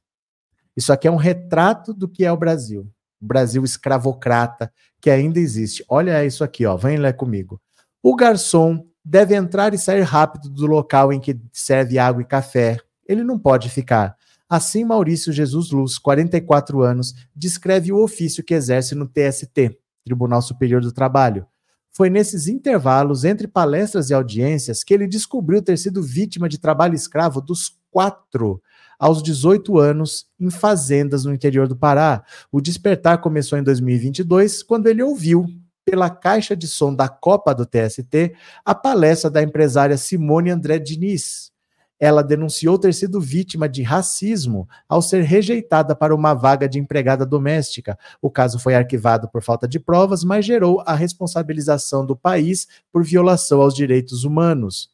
Isso aqui é um retrato do que é o Brasil. O Brasil escravocrata que ainda existe. Olha isso aqui, ó. Vem lá comigo. O garçom deve entrar e sair rápido do local em que serve água e café. Ele não pode ficar. Assim, Maurício Jesus Luz, 44 anos, descreve o ofício que exerce no TST, Tribunal Superior do Trabalho. Foi nesses intervalos entre palestras e audiências que ele descobriu ter sido vítima de trabalho escravo dos quatro aos 18 anos em fazendas no interior do Pará. O despertar começou em 2022, quando ele ouviu pela caixa de som da Copa do TST a palestra da empresária Simone André Diniz. Ela denunciou ter sido vítima de racismo ao ser rejeitada para uma vaga de empregada doméstica. O caso foi arquivado por falta de provas, mas gerou a responsabilização do país por violação aos direitos humanos.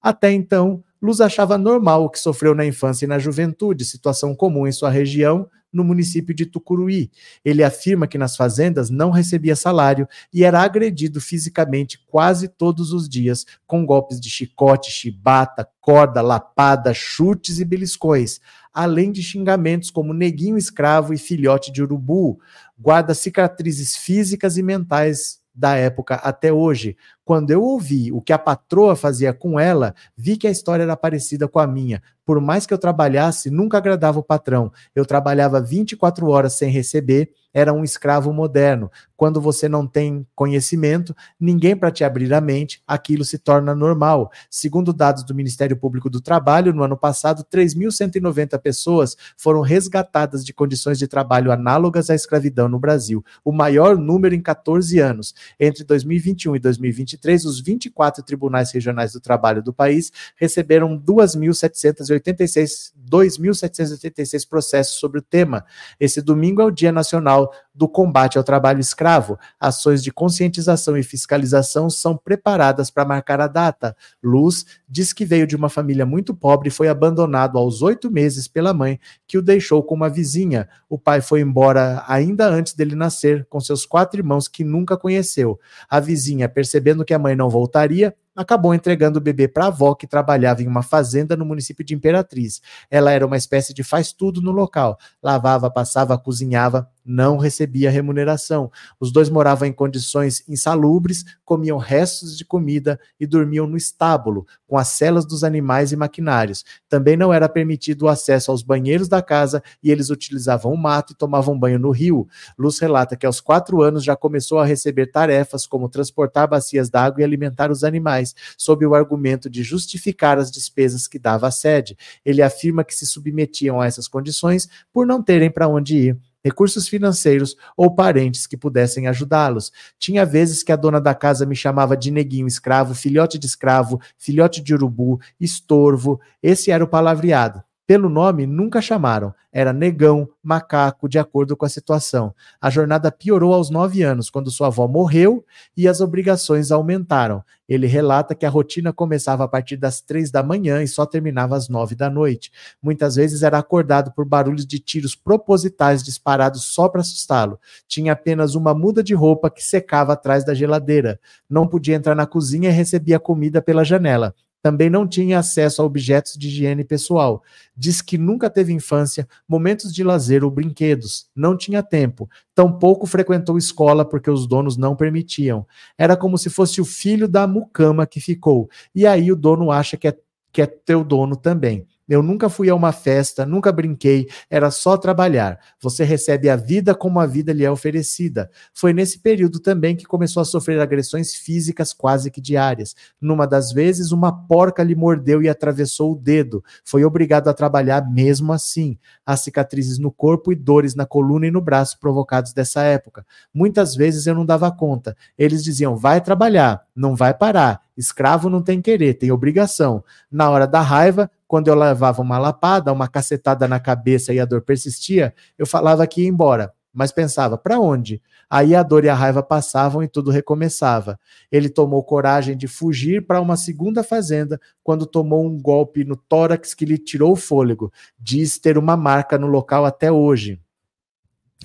Até então, Luz achava normal o que sofreu na infância e na juventude, situação comum em sua região, no município de Tucuruí. Ele afirma que nas fazendas não recebia salário e era agredido fisicamente quase todos os dias, com golpes de chicote, chibata, corda, lapada, chutes e beliscões, além de xingamentos como neguinho escravo e filhote de urubu. Guarda cicatrizes físicas e mentais da época até hoje. Quando eu ouvi o que a patroa fazia com ela, vi que a história era parecida com a minha. Por mais que eu trabalhasse, nunca agradava o patrão. Eu trabalhava 24 horas sem receber era um escravo moderno. Quando você não tem conhecimento, ninguém para te abrir a mente, aquilo se torna normal. Segundo dados do Ministério Público do Trabalho, no ano passado, 3.190 pessoas foram resgatadas de condições de trabalho análogas à escravidão no Brasil, o maior número em 14 anos. Entre 2021 e 2023, os 24 tribunais regionais do trabalho do país receberam 2.786 2.786 processos sobre o tema. Esse domingo é o Dia Nacional do Combate ao Trabalho Escravo. Ações de conscientização e fiscalização são preparadas para marcar a data. Luz diz que veio de uma família muito pobre e foi abandonado aos oito meses pela mãe, que o deixou com uma vizinha. O pai foi embora ainda antes dele nascer, com seus quatro irmãos que nunca conheceu. A vizinha, percebendo que a mãe não voltaria, acabou entregando o bebê para a avó, que trabalhava em uma fazenda no município de Imperatriz. Ela era uma espécie de faz-tudo no local. Lavava, passava, cozinhava, não recebia remuneração. Os dois moravam em condições insalubres, comiam restos de comida e dormiam no estábulo, com as celas dos animais e maquinários. Também não era permitido o acesso aos banheiros da casa e eles utilizavam o mato e tomavam banho no rio. Luz relata que aos quatro anos já começou a receber tarefas como transportar bacias d'água e alimentar os animais, sob o argumento de justificar as despesas que dava a sede. Ele afirma que se submetiam a essas condições por não terem para onde ir recursos financeiros ou parentes que pudessem ajudá-los. Tinha vezes que a dona da casa me chamava de neguinho escravo, filhote de escravo, filhote de urubu, estorvo. Esse era o palavreado. Pelo nome, nunca chamaram. Era negão, macaco, de acordo com a situação. A jornada piorou aos nove anos, quando sua avó morreu e as obrigações aumentaram. Ele relata que a rotina começava a partir das três da manhã e só terminava às nove da noite. Muitas vezes era acordado por barulhos de tiros propositais disparados só para assustá-lo. Tinha apenas uma muda de roupa que secava atrás da geladeira. Não podia entrar na cozinha e recebia comida pela janela também não tinha acesso a objetos de higiene pessoal. Diz que nunca teve infância, momentos de lazer ou brinquedos. Não tinha tempo. Tampouco frequentou escola porque os donos não permitiam. Era como se fosse o filho da mucama que ficou. E aí o dono acha que é, que é teu dono também. Eu nunca fui a uma festa, nunca brinquei, era só trabalhar. Você recebe a vida como a vida lhe é oferecida. Foi nesse período também que começou a sofrer agressões físicas quase que diárias. Numa das vezes, uma porca lhe mordeu e atravessou o dedo. Foi obrigado a trabalhar mesmo assim. Há cicatrizes no corpo e dores na coluna e no braço provocados dessa época. Muitas vezes eu não dava conta. Eles diziam: vai trabalhar, não vai parar. Escravo não tem querer, tem obrigação. Na hora da raiva, quando eu levava uma lapada, uma cacetada na cabeça e a dor persistia, eu falava que ia embora, mas pensava, para onde? Aí a dor e a raiva passavam e tudo recomeçava. Ele tomou coragem de fugir para uma segunda fazenda quando tomou um golpe no tórax que lhe tirou o fôlego. Diz ter uma marca no local até hoje.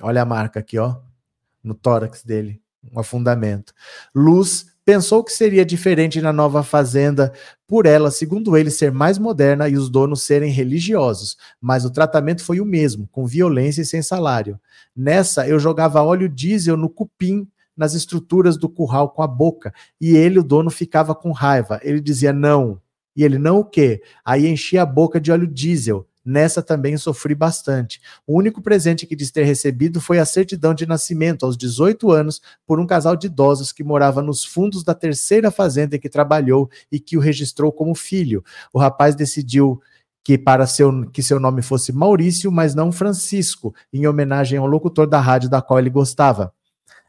Olha a marca aqui, ó, no tórax dele, um afundamento. Luz pensou que seria diferente na nova fazenda, por ela, segundo ele, ser mais moderna e os donos serem religiosos, mas o tratamento foi o mesmo, com violência e sem salário. Nessa, eu jogava óleo diesel no cupim nas estruturas do curral com a boca, e ele, o dono, ficava com raiva. Ele dizia não. E ele, não o quê? Aí enchia a boca de óleo diesel. Nessa também sofri bastante. O único presente que diz ter recebido foi a certidão de nascimento aos 18 anos por um casal de idosos que morava nos fundos da terceira fazenda em que trabalhou e que o registrou como filho. O rapaz decidiu que para seu, que seu nome fosse Maurício, mas não Francisco, em homenagem ao locutor da rádio da qual ele gostava.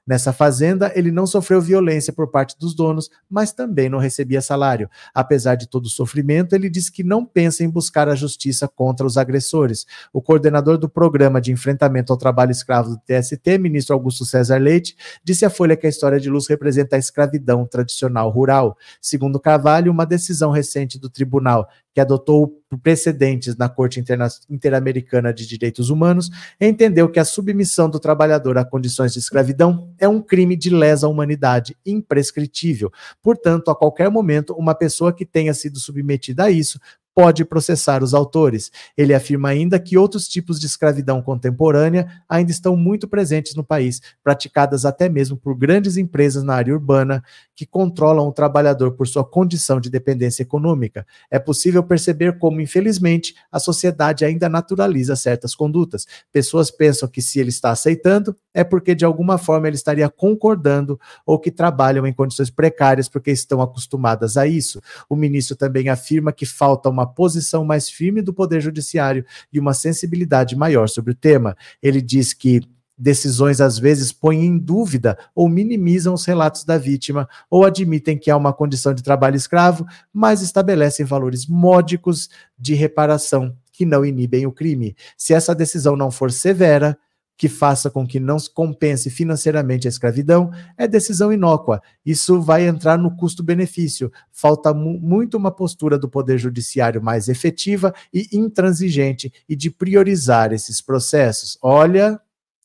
Nessa fazenda, ele não sofreu violência por parte dos donos, mas também não recebia salário. Apesar de todo o sofrimento, ele disse que não pensa em buscar a justiça contra os agressores. O coordenador do programa de enfrentamento ao trabalho escravo do TST, ministro Augusto César Leite, disse à Folha que a história de Luz representa a escravidão tradicional rural. Segundo Carvalho, uma decisão recente do tribunal que adotou precedentes na Corte Interamericana de Direitos Humanos, entendeu que a submissão do trabalhador a condições de escravidão é um crime de lesa humanidade imprescritível. Portanto, a qualquer momento, uma pessoa que tenha sido submetida a isso pode processar os autores. Ele afirma ainda que outros tipos de escravidão contemporânea ainda estão muito presentes no país, praticadas até mesmo por grandes empresas na área urbana que controlam o trabalhador por sua condição de dependência econômica. É possível perceber como, infelizmente, a sociedade ainda naturaliza certas condutas. Pessoas pensam que se ele está aceitando, é porque de alguma forma ele estaria concordando ou que trabalham em condições precárias porque estão acostumadas a isso. O ministro também afirma que falta uma posição mais firme do Poder Judiciário e uma sensibilidade maior sobre o tema. Ele diz que decisões às vezes põem em dúvida ou minimizam os relatos da vítima ou admitem que há uma condição de trabalho escravo, mas estabelecem valores módicos de reparação que não inibem o crime. Se essa decisão não for severa, que faça com que não se compense financeiramente a escravidão é decisão inócua. Isso vai entrar no custo-benefício. Falta mu muito uma postura do Poder Judiciário mais efetiva e intransigente e de priorizar esses processos. Olha.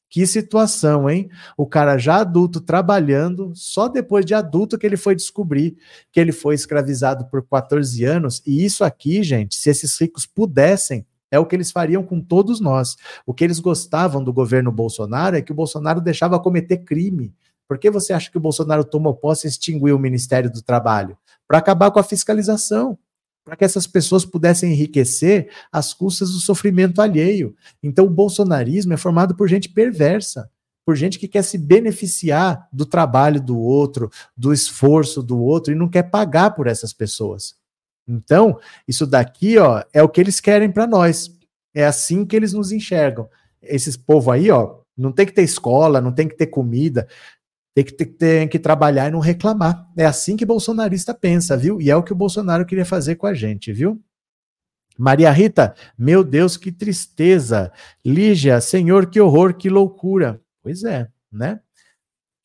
Que situação, hein? O cara já adulto trabalhando, só depois de adulto que ele foi descobrir que ele foi escravizado por 14 anos. E isso aqui, gente, se esses ricos pudessem, é o que eles fariam com todos nós. O que eles gostavam do governo Bolsonaro é que o Bolsonaro deixava cometer crime. Por que você acha que o Bolsonaro tomou posse e extinguiu o Ministério do Trabalho? Para acabar com a fiscalização para que essas pessoas pudessem enriquecer às custas do sofrimento alheio. Então, o bolsonarismo é formado por gente perversa, por gente que quer se beneficiar do trabalho do outro, do esforço do outro e não quer pagar por essas pessoas. Então, isso daqui, ó, é o que eles querem para nós. É assim que eles nos enxergam. Esses povo aí, ó, não tem que ter escola, não tem que ter comida, tem que, ter, tem que trabalhar e não reclamar. É assim que bolsonarista pensa, viu? E é o que o Bolsonaro queria fazer com a gente, viu? Maria Rita, meu Deus, que tristeza. Lígia, Senhor, que horror, que loucura. Pois é, né?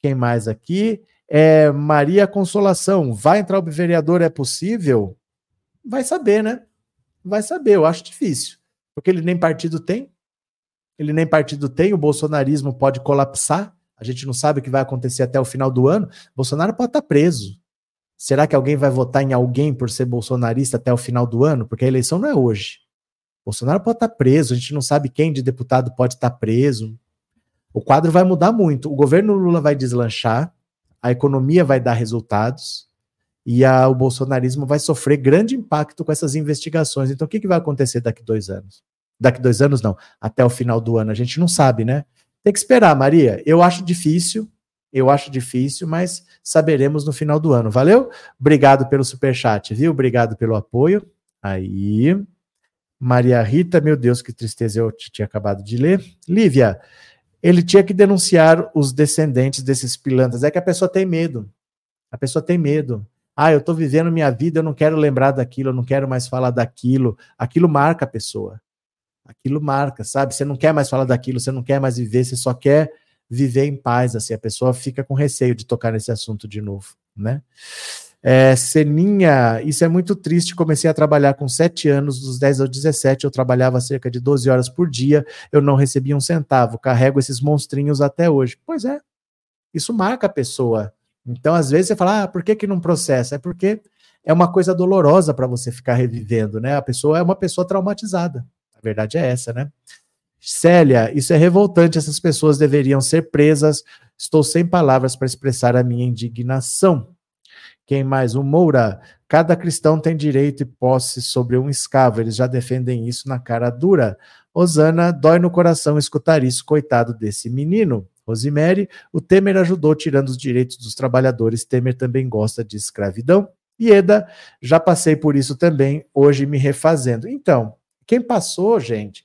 Quem mais aqui? É Maria Consolação, vai entrar o vereador, é possível? Vai saber, né? Vai saber, eu acho difícil. Porque ele nem partido tem. Ele nem partido tem, o bolsonarismo pode colapsar. A gente não sabe o que vai acontecer até o final do ano. Bolsonaro pode estar preso. Será que alguém vai votar em alguém por ser bolsonarista até o final do ano? Porque a eleição não é hoje. Bolsonaro pode estar preso, a gente não sabe quem de deputado pode estar preso. O quadro vai mudar muito. O governo Lula vai deslanchar, a economia vai dar resultados, e a, o bolsonarismo vai sofrer grande impacto com essas investigações. Então, o que, que vai acontecer daqui dois anos? Daqui dois anos, não, até o final do ano, a gente não sabe, né? Tem que esperar, Maria. Eu acho difícil, eu acho difícil, mas saberemos no final do ano. Valeu? Obrigado pelo super chat, viu? Obrigado pelo apoio. Aí. Maria Rita, meu Deus, que tristeza eu tinha acabado de ler. Lívia, ele tinha que denunciar os descendentes desses pilantras. É que a pessoa tem medo. A pessoa tem medo. Ah, eu estou vivendo minha vida, eu não quero lembrar daquilo, eu não quero mais falar daquilo. Aquilo marca a pessoa. Aquilo marca, sabe? Você não quer mais falar daquilo, você não quer mais viver, você só quer viver em paz, assim. A pessoa fica com receio de tocar nesse assunto de novo, né? É, Seninha, isso é muito triste. Comecei a trabalhar com 7 anos, dos 10 aos 17, eu trabalhava cerca de 12 horas por dia, eu não recebia um centavo. Carrego esses monstrinhos até hoje. Pois é, isso marca a pessoa. Então, às vezes, você fala, ah, por que, que não processa? É porque é uma coisa dolorosa para você ficar revivendo, né? A pessoa é uma pessoa traumatizada. A verdade é essa, né? Célia, isso é revoltante. Essas pessoas deveriam ser presas. Estou sem palavras para expressar a minha indignação. Quem mais? O Moura. Cada cristão tem direito e posse sobre um escravo. Eles já defendem isso na cara dura. Osana, dói no coração escutar isso, coitado desse menino. Rosemary, o Temer ajudou tirando os direitos dos trabalhadores. Temer também gosta de escravidão. Ieda, já passei por isso também, hoje me refazendo. Então, quem passou, gente,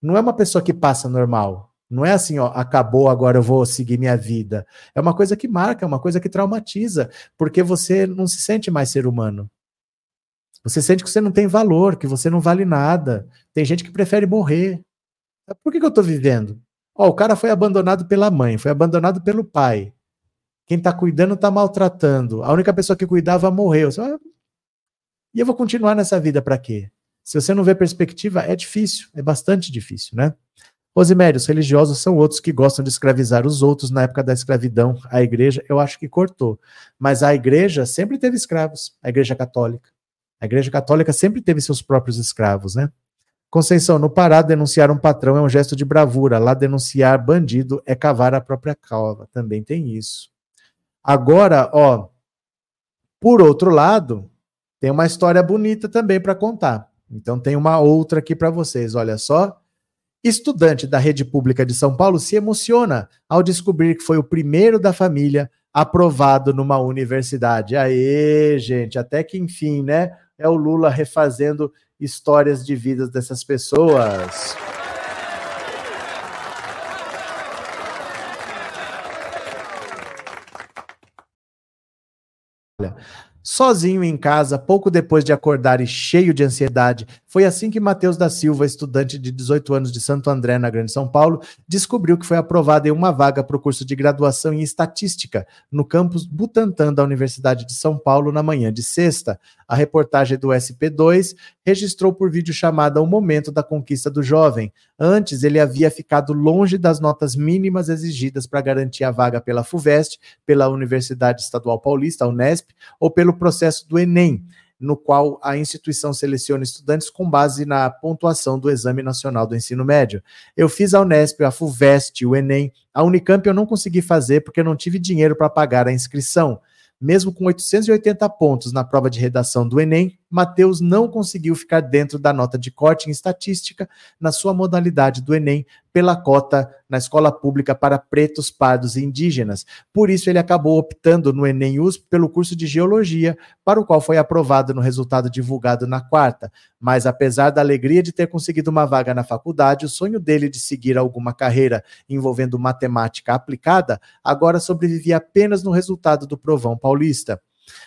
não é uma pessoa que passa normal. Não é assim, ó, acabou, agora eu vou seguir minha vida. É uma coisa que marca, é uma coisa que traumatiza, porque você não se sente mais ser humano. Você sente que você não tem valor, que você não vale nada. Tem gente que prefere morrer. Por que, que eu estou vivendo? Ó, o cara foi abandonado pela mãe, foi abandonado pelo pai. Quem está cuidando está maltratando. A única pessoa que cuidava morreu. E eu vou continuar nessa vida para quê? Se você não vê perspectiva, é difícil, é bastante difícil, né? Rosimério, os religiosos são outros que gostam de escravizar os outros na época da escravidão. A igreja, eu acho que cortou. Mas a igreja sempre teve escravos, a igreja católica. A igreja católica sempre teve seus próprios escravos, né? Conceição, no Pará, denunciar um patrão é um gesto de bravura. Lá, denunciar bandido é cavar a própria cova. Também tem isso. Agora, ó, por outro lado, tem uma história bonita também para contar. Então, tem uma outra aqui para vocês. Olha só. Estudante da rede pública de São Paulo se emociona ao descobrir que foi o primeiro da família aprovado numa universidade. Aê, gente, até que enfim, né? É o Lula refazendo histórias de vidas dessas pessoas. Sozinho em casa, pouco depois de acordar e cheio de ansiedade. Foi assim que Matheus da Silva, estudante de 18 anos de Santo André, na Grande São Paulo, descobriu que foi aprovado em uma vaga para o curso de graduação em Estatística no campus Butantã da Universidade de São Paulo na manhã de sexta. A reportagem do SP2 registrou por vídeo chamada o momento da conquista do jovem. Antes, ele havia ficado longe das notas mínimas exigidas para garantir a vaga pela FUVEST, pela Universidade Estadual Paulista, a Unesp, ou pelo processo do Enem no qual a instituição seleciona estudantes com base na pontuação do Exame Nacional do Ensino Médio. Eu fiz a Unesp, a FUVEST, o Enem. A Unicamp eu não consegui fazer porque eu não tive dinheiro para pagar a inscrição. Mesmo com 880 pontos na prova de redação do Enem, Matheus não conseguiu ficar dentro da nota de corte em estatística na sua modalidade do Enem pela cota na escola pública para pretos, pardos e indígenas. Por isso, ele acabou optando no Enem USP pelo curso de Geologia, para o qual foi aprovado no resultado divulgado na quarta. Mas, apesar da alegria de ter conseguido uma vaga na faculdade, o sonho dele de seguir alguma carreira envolvendo matemática aplicada agora sobrevivia apenas no resultado do provão paulista.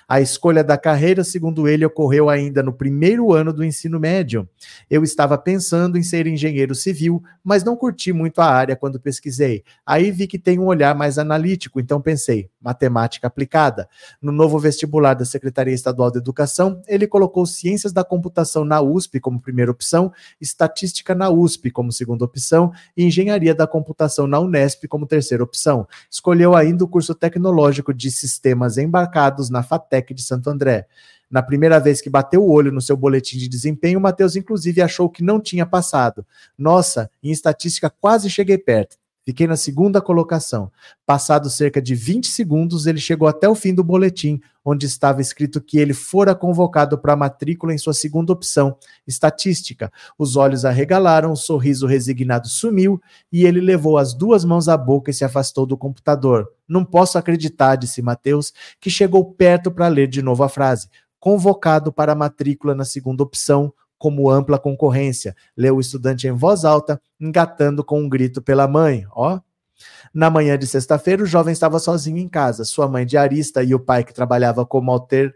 A escolha da carreira, segundo ele, ocorreu ainda no primeiro ano do ensino médio. Eu estava pensando em ser engenheiro civil, mas não curti muito a área quando pesquisei. Aí vi que tem um olhar mais analítico, então pensei, matemática aplicada. No novo vestibular da Secretaria Estadual de Educação, ele colocou ciências da computação na USP como primeira opção, estatística na USP como segunda opção e engenharia da computação na Unesp como terceira opção. Escolheu ainda o curso tecnológico de sistemas embarcados na FATEC de Santo André. Na primeira vez que bateu o olho no seu boletim de desempenho, o Matheus, inclusive, achou que não tinha passado. Nossa, em estatística quase cheguei perto. Fiquei na segunda colocação. Passado cerca de 20 segundos, ele chegou até o fim do boletim, onde estava escrito que ele fora convocado para matrícula em sua segunda opção, estatística. Os olhos arregalaram, o sorriso resignado sumiu e ele levou as duas mãos à boca e se afastou do computador. Não posso acreditar, disse Mateus, que chegou perto para ler de novo a frase. Convocado para matrícula na segunda opção, como ampla concorrência, leu o estudante em voz alta, engatando com um grito pela mãe. Ó. Na manhã de sexta-feira, o jovem estava sozinho em casa. Sua mãe diarista e o pai que trabalhava como alter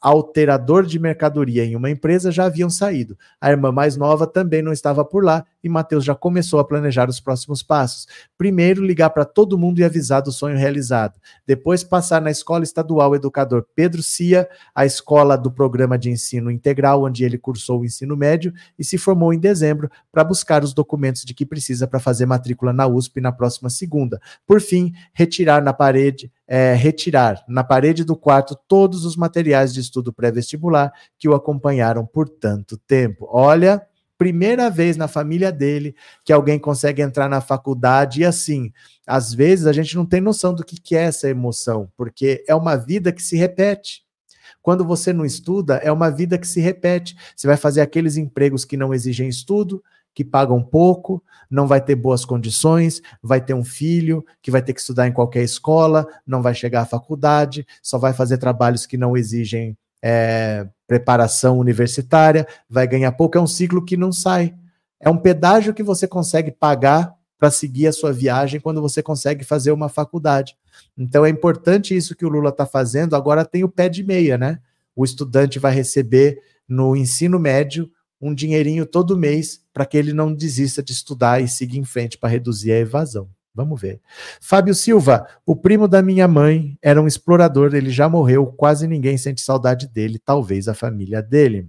alterador de mercadoria em uma empresa já haviam saído. A irmã mais nova também não estava por lá e Mateus já começou a planejar os próximos passos. Primeiro, ligar para todo mundo e avisar do sonho realizado. Depois, passar na Escola Estadual Educador Pedro Cia, a escola do programa de ensino integral, onde ele cursou o ensino médio e se formou em dezembro, para buscar os documentos de que precisa para fazer matrícula na USP na próxima segunda. Por fim, retirar na parede é, retirar na parede do quarto todos os materiais de estudo pré-vestibular que o acompanharam por tanto tempo. Olha, primeira vez na família dele que alguém consegue entrar na faculdade e assim, às vezes a gente não tem noção do que, é essa emoção, porque é uma vida que se repete. Quando você não estuda, é uma vida que se repete. Você vai fazer aqueles empregos que não exigem estudo, que pagam pouco, não vai ter boas condições, vai ter um filho que vai ter que estudar em qualquer escola, não vai chegar à faculdade, só vai fazer trabalhos que não exigem é, preparação universitária, vai ganhar pouco, é um ciclo que não sai. É um pedágio que você consegue pagar para seguir a sua viagem quando você consegue fazer uma faculdade. Então é importante isso que o Lula está fazendo. Agora tem o pé de meia, né? O estudante vai receber no ensino médio um dinheirinho todo mês para que ele não desista de estudar e siga em frente para reduzir a evasão. Vamos ver. Fábio Silva, o primo da minha mãe era um explorador, ele já morreu, quase ninguém sente saudade dele, talvez a família dele.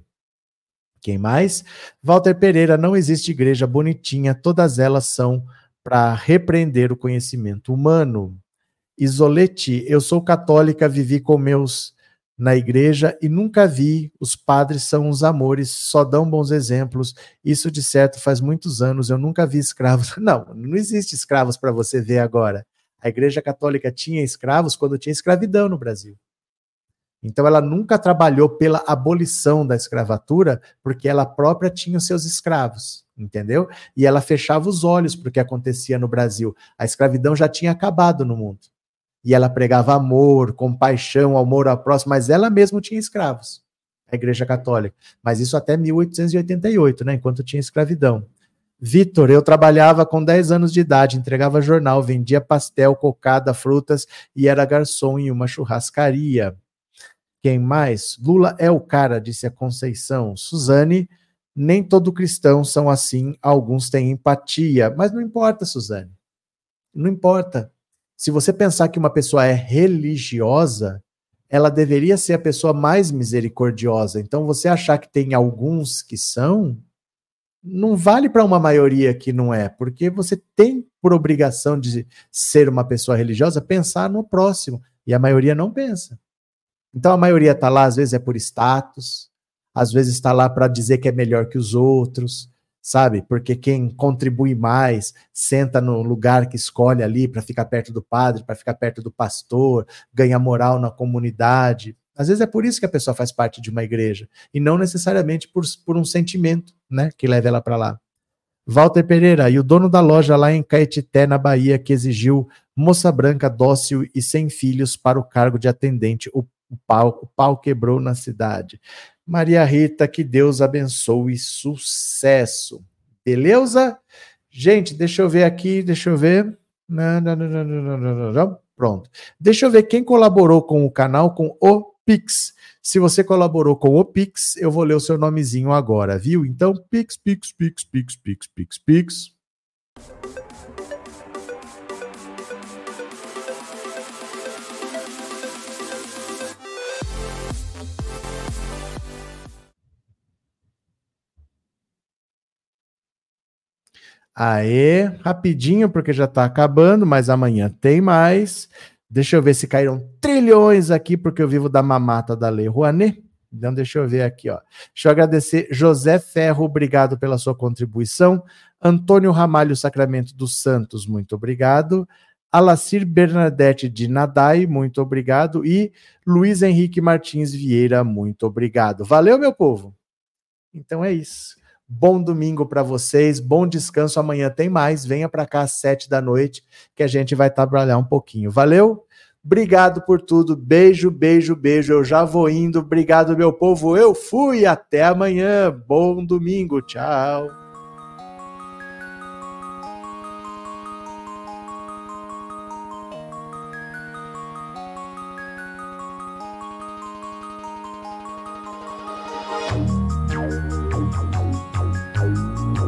Quem mais? Walter Pereira, não existe igreja bonitinha, todas elas são para repreender o conhecimento humano. Isolete, eu sou católica, vivi com meus na igreja e nunca vi. Os padres são uns amores, só dão bons exemplos. Isso de certo faz muitos anos. Eu nunca vi escravos. Não, não existe escravos para você ver agora. A Igreja Católica tinha escravos quando tinha escravidão no Brasil. Então ela nunca trabalhou pela abolição da escravatura, porque ela própria tinha os seus escravos, entendeu? E ela fechava os olhos para o que acontecia no Brasil. A escravidão já tinha acabado no mundo e ela pregava amor, compaixão, amor ao próximo, mas ela mesma tinha escravos, a Igreja Católica. Mas isso até 1888, né, enquanto tinha escravidão. Vitor, eu trabalhava com 10 anos de idade, entregava jornal, vendia pastel, cocada, frutas e era garçom em uma churrascaria. Quem mais? Lula é o cara, disse a Conceição. Suzane, nem todo cristão são assim, alguns têm empatia. Mas não importa, Suzane. Não importa. Se você pensar que uma pessoa é religiosa, ela deveria ser a pessoa mais misericordiosa. Então, você achar que tem alguns que são, não vale para uma maioria que não é, porque você tem por obrigação de ser uma pessoa religiosa pensar no próximo, e a maioria não pensa. Então, a maioria está lá, às vezes é por status, às vezes está lá para dizer que é melhor que os outros, sabe? Porque quem contribui mais senta no lugar que escolhe ali para ficar perto do padre, para ficar perto do pastor, ganha moral na comunidade. Às vezes é por isso que a pessoa faz parte de uma igreja e não necessariamente por, por um sentimento, né, que leva ela para lá. Walter Pereira, e o dono da loja lá em Caetité, na Bahia, que exigiu moça branca dócil e sem filhos para o cargo de atendente. O, pau, o pau quebrou na cidade. Maria Rita, que Deus abençoe sucesso. Beleza? Gente, deixa eu ver aqui, deixa eu ver. Pronto. Deixa eu ver quem colaborou com o canal com o Pix. Se você colaborou com o Pix, eu vou ler o seu nomezinho agora, viu? Então, Pix, Pix, Pix, Pix, Pix, Pix, Pix. Aê, rapidinho, porque já está acabando, mas amanhã tem mais. Deixa eu ver se caíram trilhões aqui, porque eu vivo da mamata da Lei Rouanet. Então, deixa eu ver aqui, ó. Deixa eu agradecer José Ferro, obrigado pela sua contribuição. Antônio Ramalho Sacramento dos Santos, muito obrigado. Alacir Bernadette de Nadai, muito obrigado. E Luiz Henrique Martins Vieira, muito obrigado. Valeu, meu povo. Então é isso. Bom domingo para vocês, bom descanso. Amanhã tem mais. Venha para cá às sete da noite que a gente vai trabalhar um pouquinho. Valeu? Obrigado por tudo. Beijo, beijo, beijo. Eu já vou indo. Obrigado, meu povo. Eu fui. Até amanhã. Bom domingo. Tchau.